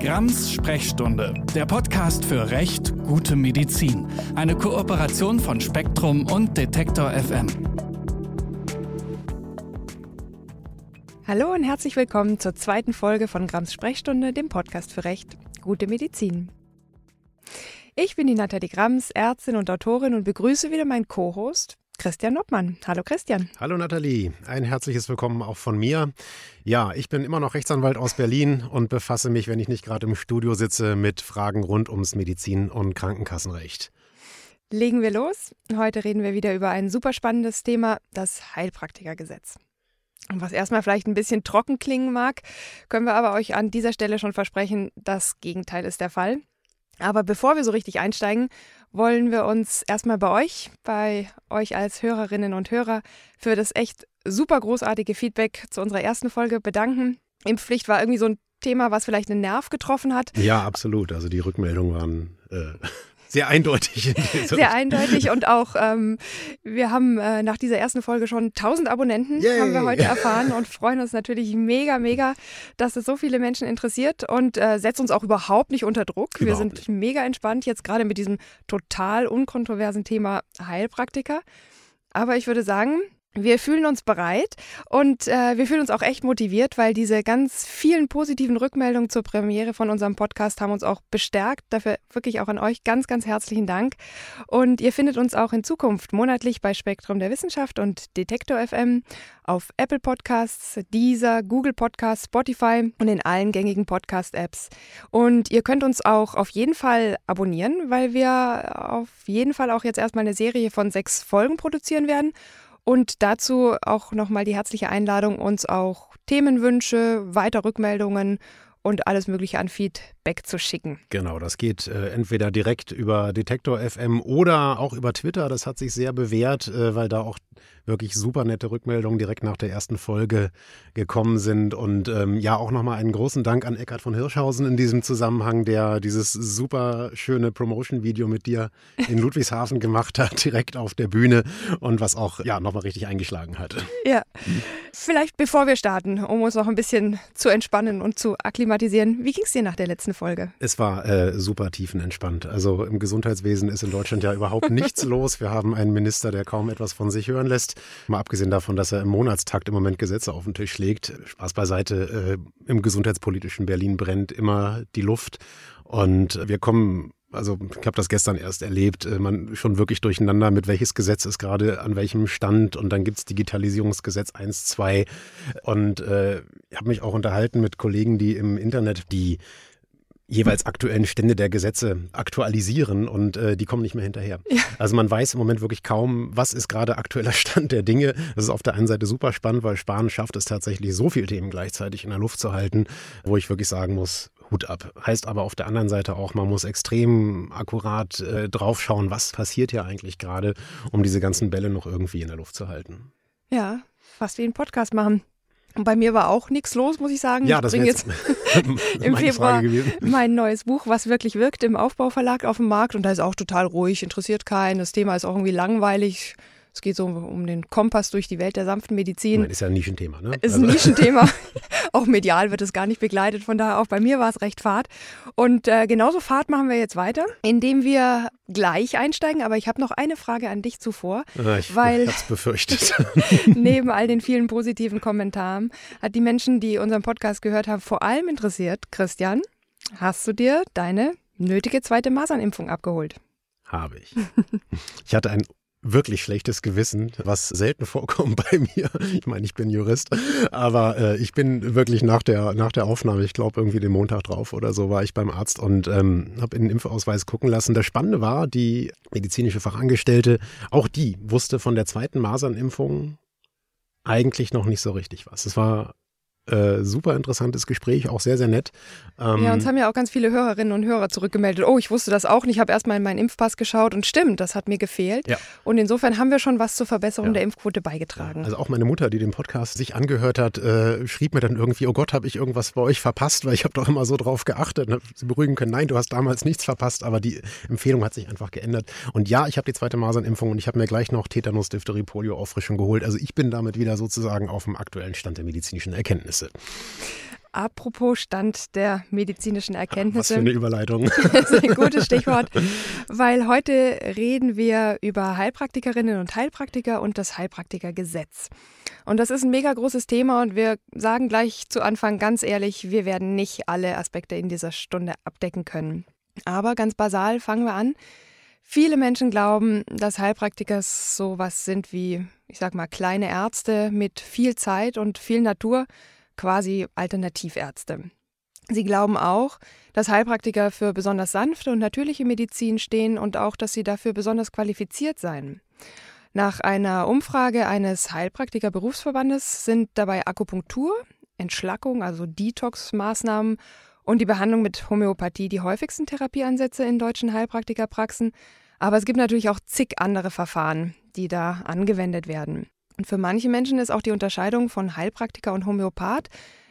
Grams Sprechstunde, der Podcast für Recht, gute Medizin. Eine Kooperation von Spektrum und Detektor FM. Hallo und herzlich willkommen zur zweiten Folge von Grams Sprechstunde, dem Podcast für Recht, gute Medizin. Ich bin die Nathalie Grams, Ärztin und Autorin und begrüße wieder meinen Co-Host, Christian Noppmann. Hallo Christian. Hallo Nathalie, ein herzliches Willkommen auch von mir. Ja, ich bin immer noch Rechtsanwalt aus Berlin und befasse mich, wenn ich nicht gerade im Studio sitze, mit Fragen rund ums Medizin- und Krankenkassenrecht. Legen wir los. Heute reden wir wieder über ein super spannendes Thema, das Heilpraktikergesetz. Und was erstmal vielleicht ein bisschen trocken klingen mag, können wir aber euch an dieser Stelle schon versprechen, das Gegenteil ist der Fall. Aber bevor wir so richtig einsteigen, wollen wir uns erstmal bei euch, bei euch als Hörerinnen und Hörer, für das echt super großartige Feedback zu unserer ersten Folge bedanken. Impfpflicht war irgendwie so ein Thema, was vielleicht einen Nerv getroffen hat. Ja, absolut. Also die Rückmeldungen waren äh, sehr eindeutig. Sehr eindeutig und auch, ähm, wir haben äh, nach dieser ersten Folge schon 1000 Abonnenten, Yay. haben wir heute erfahren und freuen uns natürlich mega, mega, dass es so viele Menschen interessiert und äh, setzt uns auch überhaupt nicht unter Druck. Überhaupt wir sind nicht. mega entspannt jetzt gerade mit diesem total unkontroversen Thema Heilpraktiker. Aber ich würde sagen, wir fühlen uns bereit und äh, wir fühlen uns auch echt motiviert, weil diese ganz vielen positiven Rückmeldungen zur Premiere von unserem Podcast haben uns auch bestärkt. Dafür wirklich auch an euch ganz, ganz herzlichen Dank. Und ihr findet uns auch in Zukunft monatlich bei Spektrum der Wissenschaft und Detektor FM auf Apple Podcasts, Deezer, Google Podcasts, Spotify und in allen gängigen Podcast-Apps. Und ihr könnt uns auch auf jeden Fall abonnieren, weil wir auf jeden Fall auch jetzt erstmal eine Serie von sechs Folgen produzieren werden. Und dazu auch nochmal die herzliche Einladung, uns auch Themenwünsche, weiter Rückmeldungen und alles Mögliche an Feedback zu schicken. Genau, das geht äh, entweder direkt über Detektor FM oder auch über Twitter. Das hat sich sehr bewährt, äh, weil da auch wirklich super nette Rückmeldungen direkt nach der ersten Folge gekommen sind. Und ähm, ja, auch nochmal einen großen Dank an Eckhard von Hirschhausen in diesem Zusammenhang, der dieses super schöne Promotion-Video mit dir in Ludwigshafen gemacht hat, direkt auf der Bühne und was auch ja nochmal richtig eingeschlagen hat. Ja, vielleicht bevor wir starten, um uns noch ein bisschen zu entspannen und zu akklimatisieren. Wie ging es dir nach der letzten Folge? Es war äh, super tiefenentspannt. Also im Gesundheitswesen ist in Deutschland ja überhaupt nichts los. Wir haben einen Minister, der kaum etwas von sich hören lässt. Mal abgesehen davon, dass er im Monatstakt im Moment Gesetze auf den Tisch legt. Spaß beiseite, äh, im gesundheitspolitischen Berlin brennt immer die Luft. Und wir kommen also ich habe das gestern erst erlebt, äh, man schon wirklich durcheinander, mit welches Gesetz ist gerade an welchem Stand und dann gibt's Digitalisierungsgesetz 1, 2 und äh, ich habe mich auch unterhalten mit Kollegen, die im Internet die jeweils aktuellen Stände der Gesetze aktualisieren und äh, die kommen nicht mehr hinterher. Ja. Also man weiß im Moment wirklich kaum, was ist gerade aktueller Stand der Dinge. Das ist auf der einen Seite super spannend, weil Spahn schafft es tatsächlich, so viele Themen gleichzeitig in der Luft zu halten, wo ich wirklich sagen muss, Hut ab. Heißt aber auf der anderen Seite auch, man muss extrem akkurat äh, draufschauen, was passiert hier eigentlich gerade, um diese ganzen Bälle noch irgendwie in der Luft zu halten. Ja, fast wie ein Podcast machen. Und bei mir war auch nichts los, muss ich sagen. Ja, das bringe jetzt, im Februar mein neues Buch, was wirklich wirkt, im Aufbauverlag auf dem Markt. Und da ist auch total ruhig, interessiert keinen. Das Thema ist auch irgendwie langweilig. Es geht so um den Kompass durch die Welt der sanften Medizin. Das ist ja ein Nischenthema, ne? Ist ein also. Nischenthema. auch medial wird es gar nicht begleitet. Von daher auch bei mir war es recht fad. Und äh, genauso Fahrt machen wir jetzt weiter, indem wir gleich einsteigen. Aber ich habe noch eine Frage an dich zuvor. Ja, ich weil es befürchtet. neben all den vielen positiven Kommentaren hat die Menschen, die unseren Podcast gehört haben, vor allem interessiert, Christian, hast du dir deine nötige zweite Masernimpfung abgeholt? Habe ich. Ich hatte ein wirklich schlechtes Gewissen, was selten vorkommt bei mir. Ich meine, ich bin Jurist, aber äh, ich bin wirklich nach der, nach der Aufnahme, ich glaube irgendwie den Montag drauf oder so, war ich beim Arzt und ähm, habe in den Impfausweis gucken lassen. Das Spannende war, die medizinische Fachangestellte, auch die wusste von der zweiten Masernimpfung eigentlich noch nicht so richtig was. Es war äh, super interessantes Gespräch, auch sehr, sehr nett. Ähm, ja, uns haben ja auch ganz viele Hörerinnen und Hörer zurückgemeldet. Oh, ich wusste das auch nicht. Ich habe erstmal in meinen Impfpass geschaut und stimmt, das hat mir gefehlt. Ja. Und insofern haben wir schon was zur Verbesserung ja. der Impfquote beigetragen. Also auch meine Mutter, die den Podcast sich angehört hat, äh, schrieb mir dann irgendwie, oh Gott, habe ich irgendwas bei euch verpasst, weil ich habe doch immer so drauf geachtet. Sie beruhigen können, nein, du hast damals nichts verpasst, aber die Empfehlung hat sich einfach geändert. Und ja, ich habe die zweite Masernimpfung und ich habe mir gleich noch Tetanus, Diphtherie, Polio, Auffrischung geholt. Also ich bin damit wieder sozusagen auf dem aktuellen Stand der medizinischen Erkenntnisse. Apropos Stand der medizinischen Erkenntnisse. Was für eine Überleitung. das ist ein gutes Stichwort, weil heute reden wir über Heilpraktikerinnen und Heilpraktiker und das Heilpraktikergesetz. Und das ist ein mega großes Thema und wir sagen gleich zu Anfang ganz ehrlich, wir werden nicht alle Aspekte in dieser Stunde abdecken können. Aber ganz basal fangen wir an. Viele Menschen glauben, dass Heilpraktiker sowas sind wie, ich sag mal, kleine Ärzte mit viel Zeit und viel Natur, quasi Alternativärzte. Sie glauben auch, dass Heilpraktiker für besonders sanfte und natürliche Medizin stehen und auch, dass sie dafür besonders qualifiziert seien. Nach einer Umfrage eines Heilpraktiker-Berufsverbandes sind dabei Akupunktur, Entschlackung, also Detox-Maßnahmen und die Behandlung mit Homöopathie die häufigsten Therapieansätze in deutschen Heilpraktikerpraxen. Aber es gibt natürlich auch zig andere Verfahren, die da angewendet werden. Und für manche Menschen ist auch die Unterscheidung von Heilpraktiker und Homöopath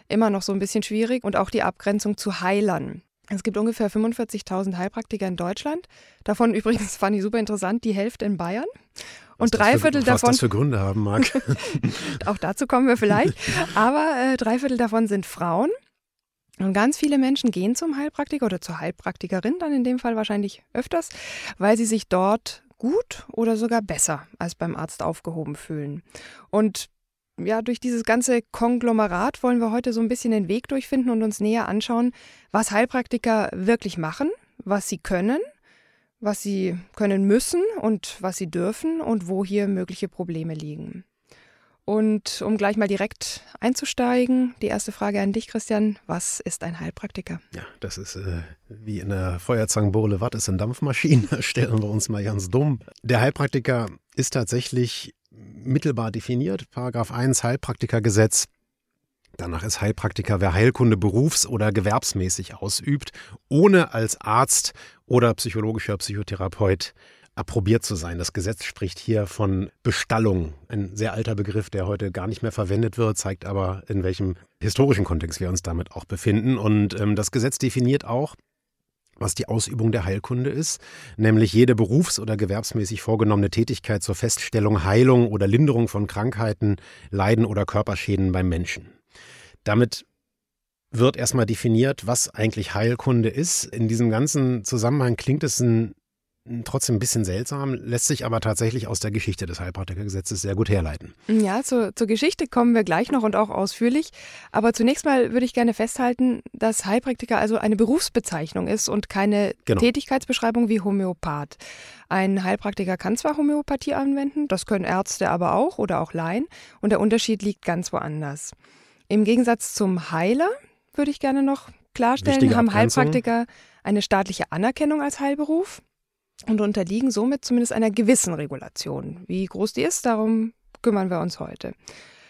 immer noch so ein bisschen schwierig und auch die Abgrenzung zu Heilern. Es gibt ungefähr 45.000 Heilpraktiker in Deutschland. Davon übrigens fand ich super interessant, die Hälfte in Bayern. Und was drei für, Viertel davon. Was das für Gründe haben mag. auch dazu kommen wir vielleicht. Aber äh, drei Viertel davon sind Frauen. Und ganz viele Menschen gehen zum Heilpraktiker oder zur Heilpraktikerin dann in dem Fall wahrscheinlich öfters, weil sie sich dort gut oder sogar besser als beim Arzt aufgehoben fühlen. Und ja, durch dieses ganze Konglomerat wollen wir heute so ein bisschen den Weg durchfinden und uns näher anschauen, was Heilpraktiker wirklich machen, was sie können, was sie können müssen und was sie dürfen und wo hier mögliche Probleme liegen. Und um gleich mal direkt einzusteigen, die erste Frage an dich, Christian. Was ist ein Heilpraktiker? Ja, das ist äh, wie in der Feuerzangenbowle, was ist eine Dampfmaschine? Stellen wir uns mal ganz dumm. Der Heilpraktiker ist tatsächlich mittelbar definiert. Paragraph 1 Heilpraktikergesetz. Danach ist Heilpraktiker, wer Heilkunde berufs- oder gewerbsmäßig ausübt, ohne als Arzt oder psychologischer Psychotherapeut approbiert zu sein. Das Gesetz spricht hier von Bestallung. Ein sehr alter Begriff, der heute gar nicht mehr verwendet wird, zeigt aber, in welchem historischen Kontext wir uns damit auch befinden. Und ähm, das Gesetz definiert auch, was die Ausübung der Heilkunde ist, nämlich jede berufs- oder gewerbsmäßig vorgenommene Tätigkeit zur Feststellung, Heilung oder Linderung von Krankheiten, Leiden oder Körperschäden beim Menschen. Damit wird erstmal definiert, was eigentlich Heilkunde ist. In diesem ganzen Zusammenhang klingt es ein trotzdem ein bisschen seltsam, lässt sich aber tatsächlich aus der Geschichte des Heilpraktikergesetzes sehr gut herleiten. Ja, zur, zur Geschichte kommen wir gleich noch und auch ausführlich. Aber zunächst mal würde ich gerne festhalten, dass Heilpraktiker also eine Berufsbezeichnung ist und keine genau. Tätigkeitsbeschreibung wie Homöopath. Ein Heilpraktiker kann zwar Homöopathie anwenden, das können Ärzte aber auch oder auch Laien, und der Unterschied liegt ganz woanders. Im Gegensatz zum Heiler würde ich gerne noch klarstellen, haben Heilpraktiker eine staatliche Anerkennung als Heilberuf und unterliegen somit zumindest einer gewissen Regulation. Wie groß die ist, darum kümmern wir uns heute.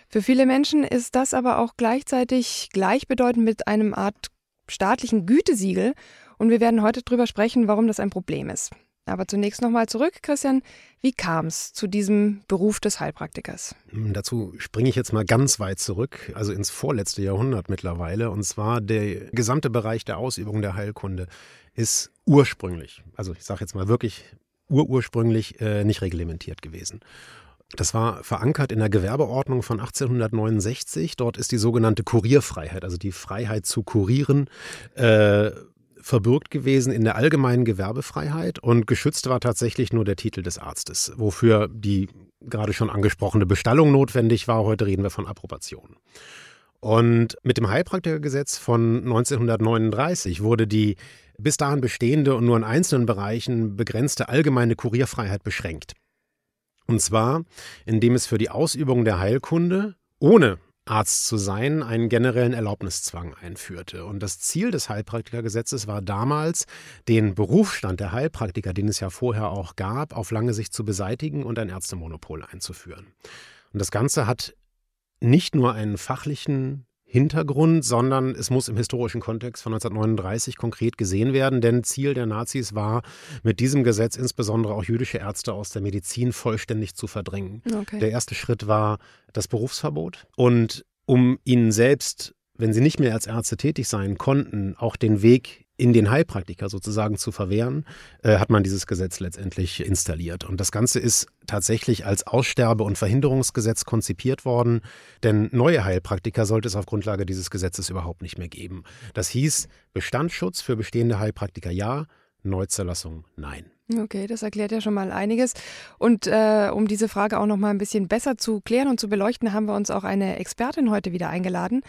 Für viele Menschen ist das aber auch gleichzeitig gleichbedeutend mit einem Art staatlichen Gütesiegel und wir werden heute darüber sprechen, warum das ein Problem ist. Aber zunächst nochmal zurück, Christian. Wie kam es zu diesem Beruf des Heilpraktikers? Hm, dazu springe ich jetzt mal ganz weit zurück, also ins vorletzte Jahrhundert mittlerweile, und zwar der gesamte Bereich der Ausübung der Heilkunde ist ursprünglich, also ich sage jetzt mal wirklich urursprünglich äh, nicht reglementiert gewesen. Das war verankert in der Gewerbeordnung von 1869. Dort ist die sogenannte Kurierfreiheit, also die Freiheit zu kurieren, äh, verbürgt gewesen in der allgemeinen Gewerbefreiheit und geschützt war tatsächlich nur der Titel des Arztes, wofür die gerade schon angesprochene Bestallung notwendig war. Heute reden wir von Approbation. Und mit dem Heilpraktikergesetz von 1939 wurde die bis dahin bestehende und nur in einzelnen Bereichen begrenzte allgemeine Kurierfreiheit beschränkt. Und zwar, indem es für die Ausübung der Heilkunde ohne Arzt zu sein, einen generellen Erlaubniszwang einführte. Und das Ziel des Heilpraktikergesetzes war damals, den Berufsstand der Heilpraktiker, den es ja vorher auch gab, auf lange Sicht zu beseitigen und ein Ärztemonopol einzuführen. Und das Ganze hat nicht nur einen fachlichen Hintergrund, sondern es muss im historischen Kontext von 1939 konkret gesehen werden, denn Ziel der Nazis war, mit diesem Gesetz insbesondere auch jüdische Ärzte aus der Medizin vollständig zu verdrängen. Okay. Der erste Schritt war das Berufsverbot und um ihnen selbst, wenn sie nicht mehr als Ärzte tätig sein konnten, auch den Weg in den Heilpraktiker sozusagen zu verwehren, äh, hat man dieses Gesetz letztendlich installiert. Und das Ganze ist tatsächlich als Aussterbe- und Verhinderungsgesetz konzipiert worden, denn neue Heilpraktiker sollte es auf Grundlage dieses Gesetzes überhaupt nicht mehr geben. Das hieß Bestandsschutz für bestehende Heilpraktiker ja, Neuzerlassung nein. Okay, das erklärt ja schon mal einiges. Und äh, um diese Frage auch noch mal ein bisschen besser zu klären und zu beleuchten, haben wir uns auch eine Expertin heute wieder eingeladen.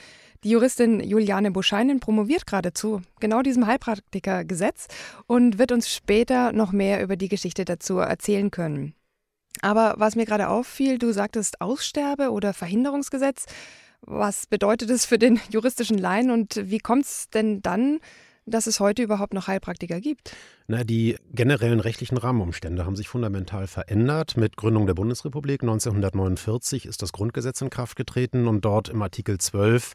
Die Juristin Juliane Buscheinen promoviert gerade zu genau diesem Heilpraktikergesetz und wird uns später noch mehr über die Geschichte dazu erzählen können. Aber was mir gerade auffiel, du sagtest Aussterbe- oder Verhinderungsgesetz. Was bedeutet es für den juristischen Laien und wie kommt es denn dann, dass es heute überhaupt noch Heilpraktiker gibt? Na, die generellen rechtlichen Rahmenumstände haben sich fundamental verändert. Mit Gründung der Bundesrepublik 1949 ist das Grundgesetz in Kraft getreten und dort im Artikel 12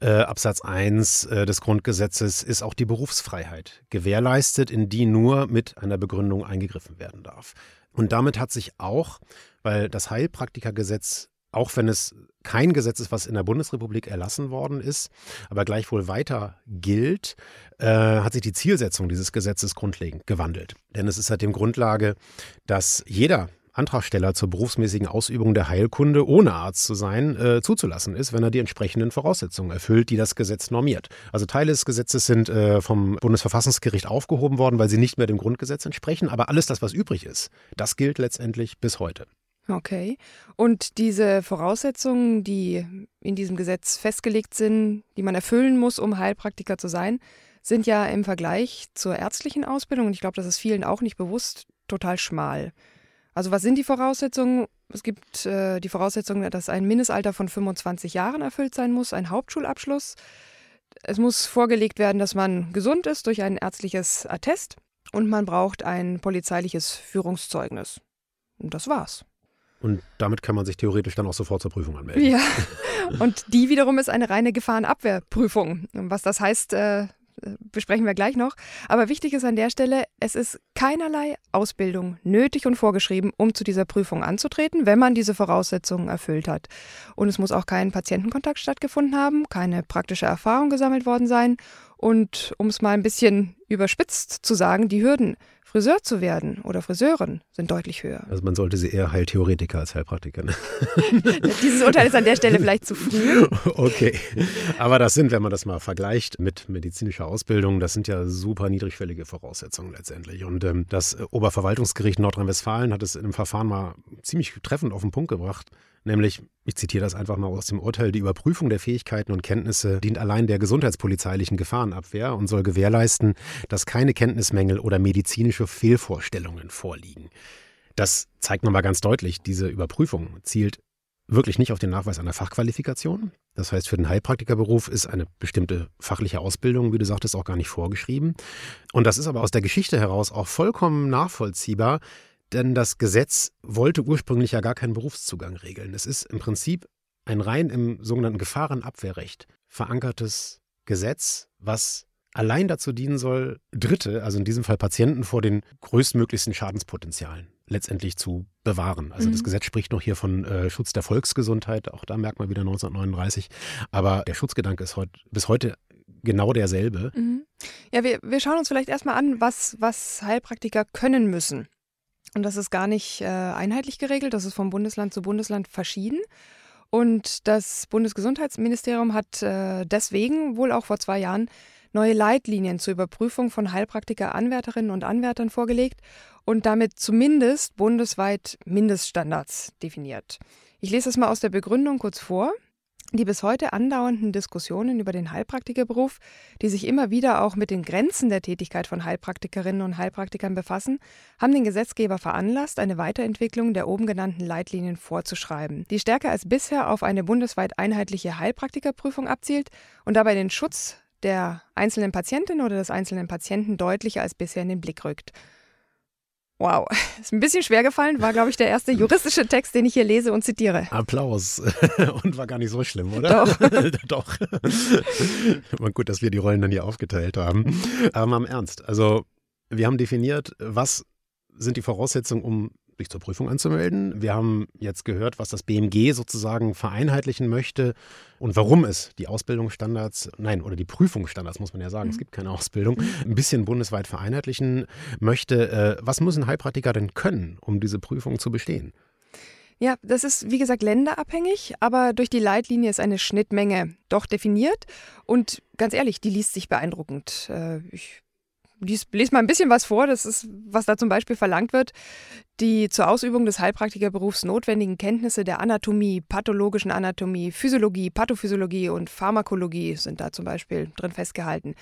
äh, Absatz 1 äh, des Grundgesetzes ist auch die Berufsfreiheit gewährleistet, in die nur mit einer Begründung eingegriffen werden darf. Und damit hat sich auch, weil das Heilpraktikergesetz auch wenn es kein Gesetz ist, was in der Bundesrepublik erlassen worden ist, aber gleichwohl weiter gilt, äh, hat sich die Zielsetzung dieses Gesetzes grundlegend gewandelt. Denn es ist seitdem Grundlage, dass jeder Antragsteller zur berufsmäßigen Ausübung der Heilkunde, ohne Arzt zu sein, äh, zuzulassen ist, wenn er die entsprechenden Voraussetzungen erfüllt, die das Gesetz normiert. Also Teile des Gesetzes sind äh, vom Bundesverfassungsgericht aufgehoben worden, weil sie nicht mehr dem Grundgesetz entsprechen. Aber alles das, was übrig ist, das gilt letztendlich bis heute. Okay. Und diese Voraussetzungen, die in diesem Gesetz festgelegt sind, die man erfüllen muss, um Heilpraktiker zu sein, sind ja im Vergleich zur ärztlichen Ausbildung, und ich glaube, das ist vielen auch nicht bewusst, total schmal. Also was sind die Voraussetzungen? Es gibt äh, die Voraussetzung, dass ein Mindestalter von 25 Jahren erfüllt sein muss, ein Hauptschulabschluss. Es muss vorgelegt werden, dass man gesund ist durch ein ärztliches Attest und man braucht ein polizeiliches Führungszeugnis. Und das war's. Und damit kann man sich theoretisch dann auch sofort zur Prüfung anmelden. Ja, und die wiederum ist eine reine Gefahrenabwehrprüfung. Was das heißt, äh, besprechen wir gleich noch. Aber wichtig ist an der Stelle, es ist keinerlei Ausbildung nötig und vorgeschrieben, um zu dieser Prüfung anzutreten, wenn man diese Voraussetzungen erfüllt hat. Und es muss auch kein Patientenkontakt stattgefunden haben, keine praktische Erfahrung gesammelt worden sein. Und um es mal ein bisschen überspitzt zu sagen, die Hürden Friseur zu werden oder Friseurin sind deutlich höher. Also man sollte sie eher Heiltheoretiker als Heilpraktiker. Ne? Dieses Urteil ist an der Stelle vielleicht zu früh. Okay, aber das sind, wenn man das mal vergleicht mit medizinischer Ausbildung, das sind ja super niedrigschwellige Voraussetzungen letztendlich. Und ähm, das Oberverwaltungsgericht Nordrhein-Westfalen hat es in einem Verfahren mal ziemlich treffend auf den Punkt gebracht. Nämlich, ich zitiere das einfach mal aus dem Urteil, die Überprüfung der Fähigkeiten und Kenntnisse dient allein der gesundheitspolizeilichen Gefahrenabwehr und soll gewährleisten, dass keine Kenntnismängel oder medizinische Fehlvorstellungen vorliegen. Das zeigt nochmal ganz deutlich, diese Überprüfung zielt wirklich nicht auf den Nachweis einer Fachqualifikation. Das heißt, für den Heilpraktikerberuf ist eine bestimmte fachliche Ausbildung, wie du sagtest, auch gar nicht vorgeschrieben. Und das ist aber aus der Geschichte heraus auch vollkommen nachvollziehbar, denn das Gesetz wollte ursprünglich ja gar keinen Berufszugang regeln. Es ist im Prinzip ein rein im sogenannten Gefahrenabwehrrecht verankertes Gesetz, was allein dazu dienen soll, Dritte, also in diesem Fall Patienten, vor den größtmöglichsten Schadenspotenzialen letztendlich zu bewahren. Also mhm. das Gesetz spricht noch hier von äh, Schutz der Volksgesundheit, auch da merkt man wieder 1939. Aber der Schutzgedanke ist heut, bis heute genau derselbe. Mhm. Ja, wir, wir schauen uns vielleicht erstmal an, was, was Heilpraktiker können müssen. Und das ist gar nicht äh, einheitlich geregelt, das ist vom Bundesland zu Bundesland verschieden. Und das Bundesgesundheitsministerium hat äh, deswegen wohl auch vor zwei Jahren neue Leitlinien zur Überprüfung von Heilpraktiker-Anwärterinnen und Anwärtern vorgelegt und damit zumindest bundesweit Mindeststandards definiert. Ich lese das mal aus der Begründung kurz vor. Die bis heute andauernden Diskussionen über den Heilpraktikerberuf, die sich immer wieder auch mit den Grenzen der Tätigkeit von Heilpraktikerinnen und Heilpraktikern befassen, haben den Gesetzgeber veranlasst, eine Weiterentwicklung der oben genannten Leitlinien vorzuschreiben, die stärker als bisher auf eine bundesweit einheitliche Heilpraktikerprüfung abzielt und dabei den Schutz der einzelnen Patientin oder des einzelnen Patienten deutlicher als bisher in den Blick rückt. Wow, ist ein bisschen schwer gefallen, war, glaube ich, der erste juristische Text, den ich hier lese und zitiere. Applaus. Und war gar nicht so schlimm, oder? Doch. Doch. War gut, dass wir die Rollen dann hier aufgeteilt haben. Aber mal im Ernst. Also, wir haben definiert, was sind die Voraussetzungen, um sich zur Prüfung anzumelden. Wir haben jetzt gehört, was das BMG sozusagen vereinheitlichen möchte und warum es die Ausbildungsstandards, nein, oder die Prüfungsstandards, muss man ja sagen, mhm. es gibt keine Ausbildung, ein bisschen bundesweit vereinheitlichen möchte. Äh, was müssen Heilpraktiker denn können, um diese Prüfung zu bestehen? Ja, das ist wie gesagt länderabhängig, aber durch die Leitlinie ist eine Schnittmenge doch definiert und ganz ehrlich, die liest sich beeindruckend. Äh, ich lese lies mal ein bisschen was vor, das ist, was da zum Beispiel verlangt wird. Die zur Ausübung des Heilpraktikerberufs notwendigen Kenntnisse der Anatomie, pathologischen Anatomie, Physiologie, Pathophysiologie und Pharmakologie sind da zum Beispiel drin festgehalten.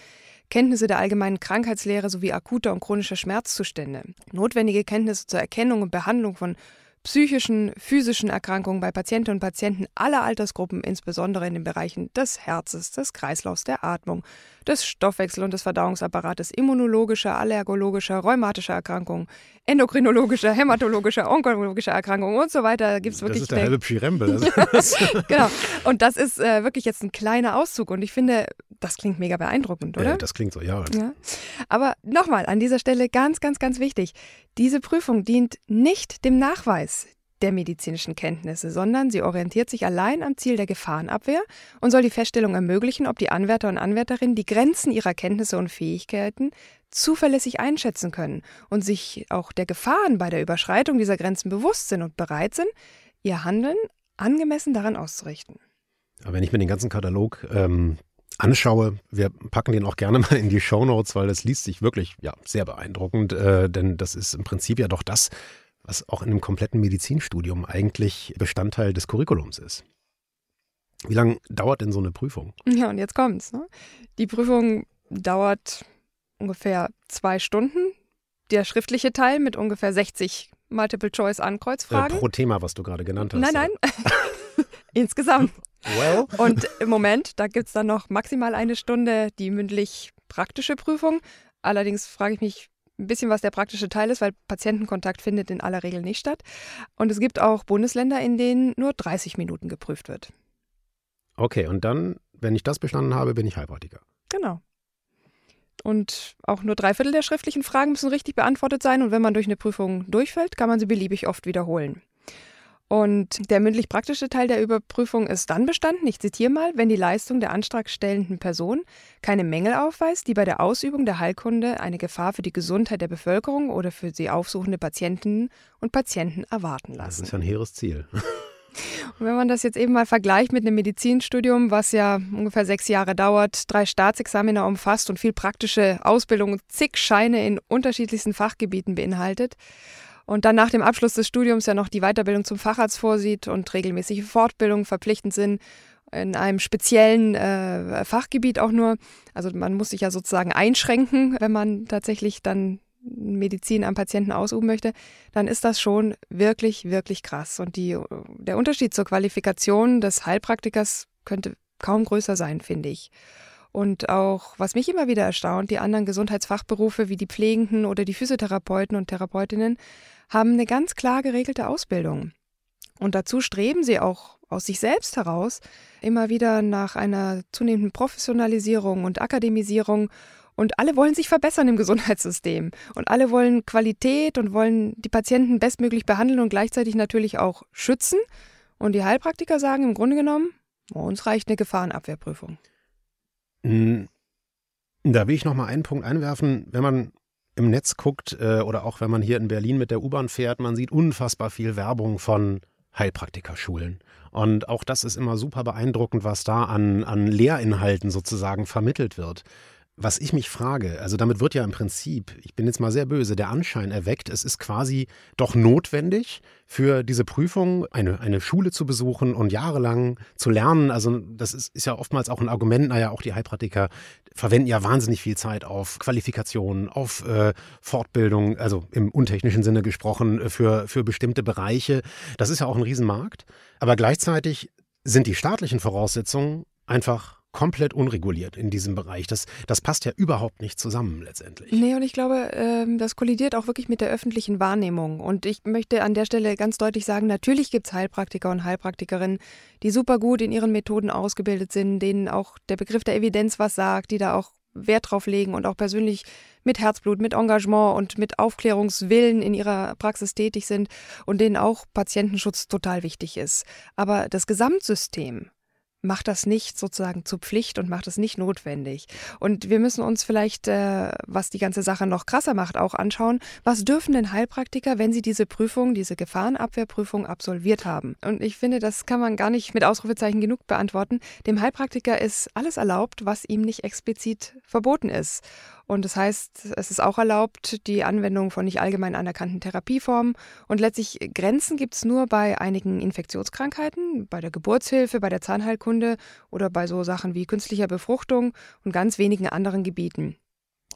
Kenntnisse der allgemeinen Krankheitslehre sowie akuter und chronischer Schmerzzustände. Notwendige Kenntnisse zur Erkennung und Behandlung von psychischen, physischen Erkrankungen bei Patientinnen und Patienten aller Altersgruppen, insbesondere in den Bereichen des Herzes, des Kreislaufs, der Atmung, des Stoffwechsel- und des Verdauungsapparates, immunologischer, allergologischer, rheumatischer Erkrankungen, endokrinologischer, hämatologischer, onkologischer Erkrankungen und so weiter. Gibt's wirklich das ist der halbe Pschirembel. genau. Und das ist äh, wirklich jetzt ein kleiner Auszug. Und ich finde, das klingt mega beeindruckend, oder? Äh, das klingt so, ja. ja. Aber nochmal, an dieser Stelle ganz, ganz, ganz wichtig. Diese Prüfung dient nicht dem Nachweis der medizinischen Kenntnisse, sondern sie orientiert sich allein am Ziel der Gefahrenabwehr und soll die Feststellung ermöglichen, ob die Anwärter und Anwärterinnen die Grenzen ihrer Kenntnisse und Fähigkeiten zuverlässig einschätzen können und sich auch der Gefahren bei der Überschreitung dieser Grenzen bewusst sind und bereit sind, ihr Handeln angemessen daran auszurichten. Aber wenn ich mir den ganzen Katalog ähm, anschaue, wir packen den auch gerne mal in die Show Notes, weil das liest sich wirklich ja, sehr beeindruckend, äh, denn das ist im Prinzip ja doch das, was auch in einem kompletten Medizinstudium eigentlich Bestandteil des Curriculums ist. Wie lange dauert denn so eine Prüfung? Ja, und jetzt kommt's. Ne? Die Prüfung dauert ungefähr zwei Stunden. Der schriftliche Teil mit ungefähr 60 Multiple-Choice-Ankreuzfragen. Äh, pro Thema, was du gerade genannt hast. Nein, nein. Insgesamt. Well. Und im Moment, da gibt es dann noch maximal eine Stunde die mündlich praktische Prüfung. Allerdings frage ich mich ein bisschen, was der praktische Teil ist, weil Patientenkontakt findet in aller Regel nicht statt. Und es gibt auch Bundesländer, in denen nur 30 Minuten geprüft wird. Okay, und dann, wenn ich das bestanden habe, bin ich Heilpraktiker. Genau. Und auch nur drei Viertel der schriftlichen Fragen müssen richtig beantwortet sein. Und wenn man durch eine Prüfung durchfällt, kann man sie beliebig oft wiederholen. Und der mündlich-praktische Teil der Überprüfung ist dann bestanden, ich zitiere mal, wenn die Leistung der antragstellenden Person keine Mängel aufweist, die bei der Ausübung der Heilkunde eine Gefahr für die Gesundheit der Bevölkerung oder für sie aufsuchende Patientinnen und Patienten erwarten lassen. Das ist ja ein hehres Ziel. Und wenn man das jetzt eben mal vergleicht mit einem Medizinstudium, was ja ungefähr sechs Jahre dauert, drei Staatsexaminer umfasst und viel praktische Ausbildung und zig Scheine in unterschiedlichsten Fachgebieten beinhaltet, und dann nach dem Abschluss des Studiums ja noch die Weiterbildung zum Facharzt vorsieht und regelmäßige Fortbildungen verpflichtend sind in einem speziellen äh, Fachgebiet auch nur. Also man muss sich ja sozusagen einschränken, wenn man tatsächlich dann Medizin am Patienten ausüben möchte, dann ist das schon wirklich, wirklich krass. Und die, der Unterschied zur Qualifikation des Heilpraktikers könnte kaum größer sein, finde ich. Und auch, was mich immer wieder erstaunt, die anderen Gesundheitsfachberufe wie die Pflegenden oder die Physiotherapeuten und Therapeutinnen haben eine ganz klar geregelte Ausbildung. Und dazu streben sie auch aus sich selbst heraus immer wieder nach einer zunehmenden Professionalisierung und Akademisierung. Und alle wollen sich verbessern im Gesundheitssystem. Und alle wollen Qualität und wollen die Patienten bestmöglich behandeln und gleichzeitig natürlich auch schützen. Und die Heilpraktiker sagen im Grunde genommen, oh, uns reicht eine Gefahrenabwehrprüfung. Hm, da will ich noch mal einen Punkt einwerfen. Wenn man im Netz guckt äh, oder auch wenn man hier in Berlin mit der U-Bahn fährt, man sieht unfassbar viel Werbung von Heilpraktikerschulen. Und auch das ist immer super beeindruckend, was da an, an Lehrinhalten sozusagen vermittelt wird. Was ich mich frage, also damit wird ja im Prinzip, ich bin jetzt mal sehr böse, der Anschein erweckt, es ist quasi doch notwendig für diese Prüfung eine, eine Schule zu besuchen und jahrelang zu lernen. Also das ist, ist ja oftmals auch ein Argument, naja, auch die Heilpraktiker verwenden ja wahnsinnig viel Zeit auf Qualifikationen, auf äh, Fortbildung, also im untechnischen Sinne gesprochen, äh, für, für bestimmte Bereiche. Das ist ja auch ein Riesenmarkt. Aber gleichzeitig sind die staatlichen Voraussetzungen einfach komplett unreguliert in diesem Bereich. Das, das passt ja überhaupt nicht zusammen letztendlich. Nee, und ich glaube, ähm, das kollidiert auch wirklich mit der öffentlichen Wahrnehmung. Und ich möchte an der Stelle ganz deutlich sagen, natürlich gibt es Heilpraktiker und Heilpraktikerinnen, die super gut in ihren Methoden ausgebildet sind, denen auch der Begriff der Evidenz was sagt, die da auch Wert drauf legen und auch persönlich mit Herzblut, mit Engagement und mit Aufklärungswillen in ihrer Praxis tätig sind und denen auch Patientenschutz total wichtig ist. Aber das Gesamtsystem macht das nicht sozusagen zur Pflicht und macht es nicht notwendig. Und wir müssen uns vielleicht, äh, was die ganze Sache noch krasser macht, auch anschauen, was dürfen denn Heilpraktiker, wenn sie diese Prüfung, diese Gefahrenabwehrprüfung absolviert haben? Und ich finde, das kann man gar nicht mit Ausrufezeichen genug beantworten. Dem Heilpraktiker ist alles erlaubt, was ihm nicht explizit verboten ist. Und das heißt, es ist auch erlaubt, die Anwendung von nicht allgemein anerkannten Therapieformen. Und letztlich Grenzen gibt es nur bei einigen Infektionskrankheiten, bei der Geburtshilfe, bei der Zahnheilkunde oder bei so Sachen wie künstlicher Befruchtung und ganz wenigen anderen Gebieten.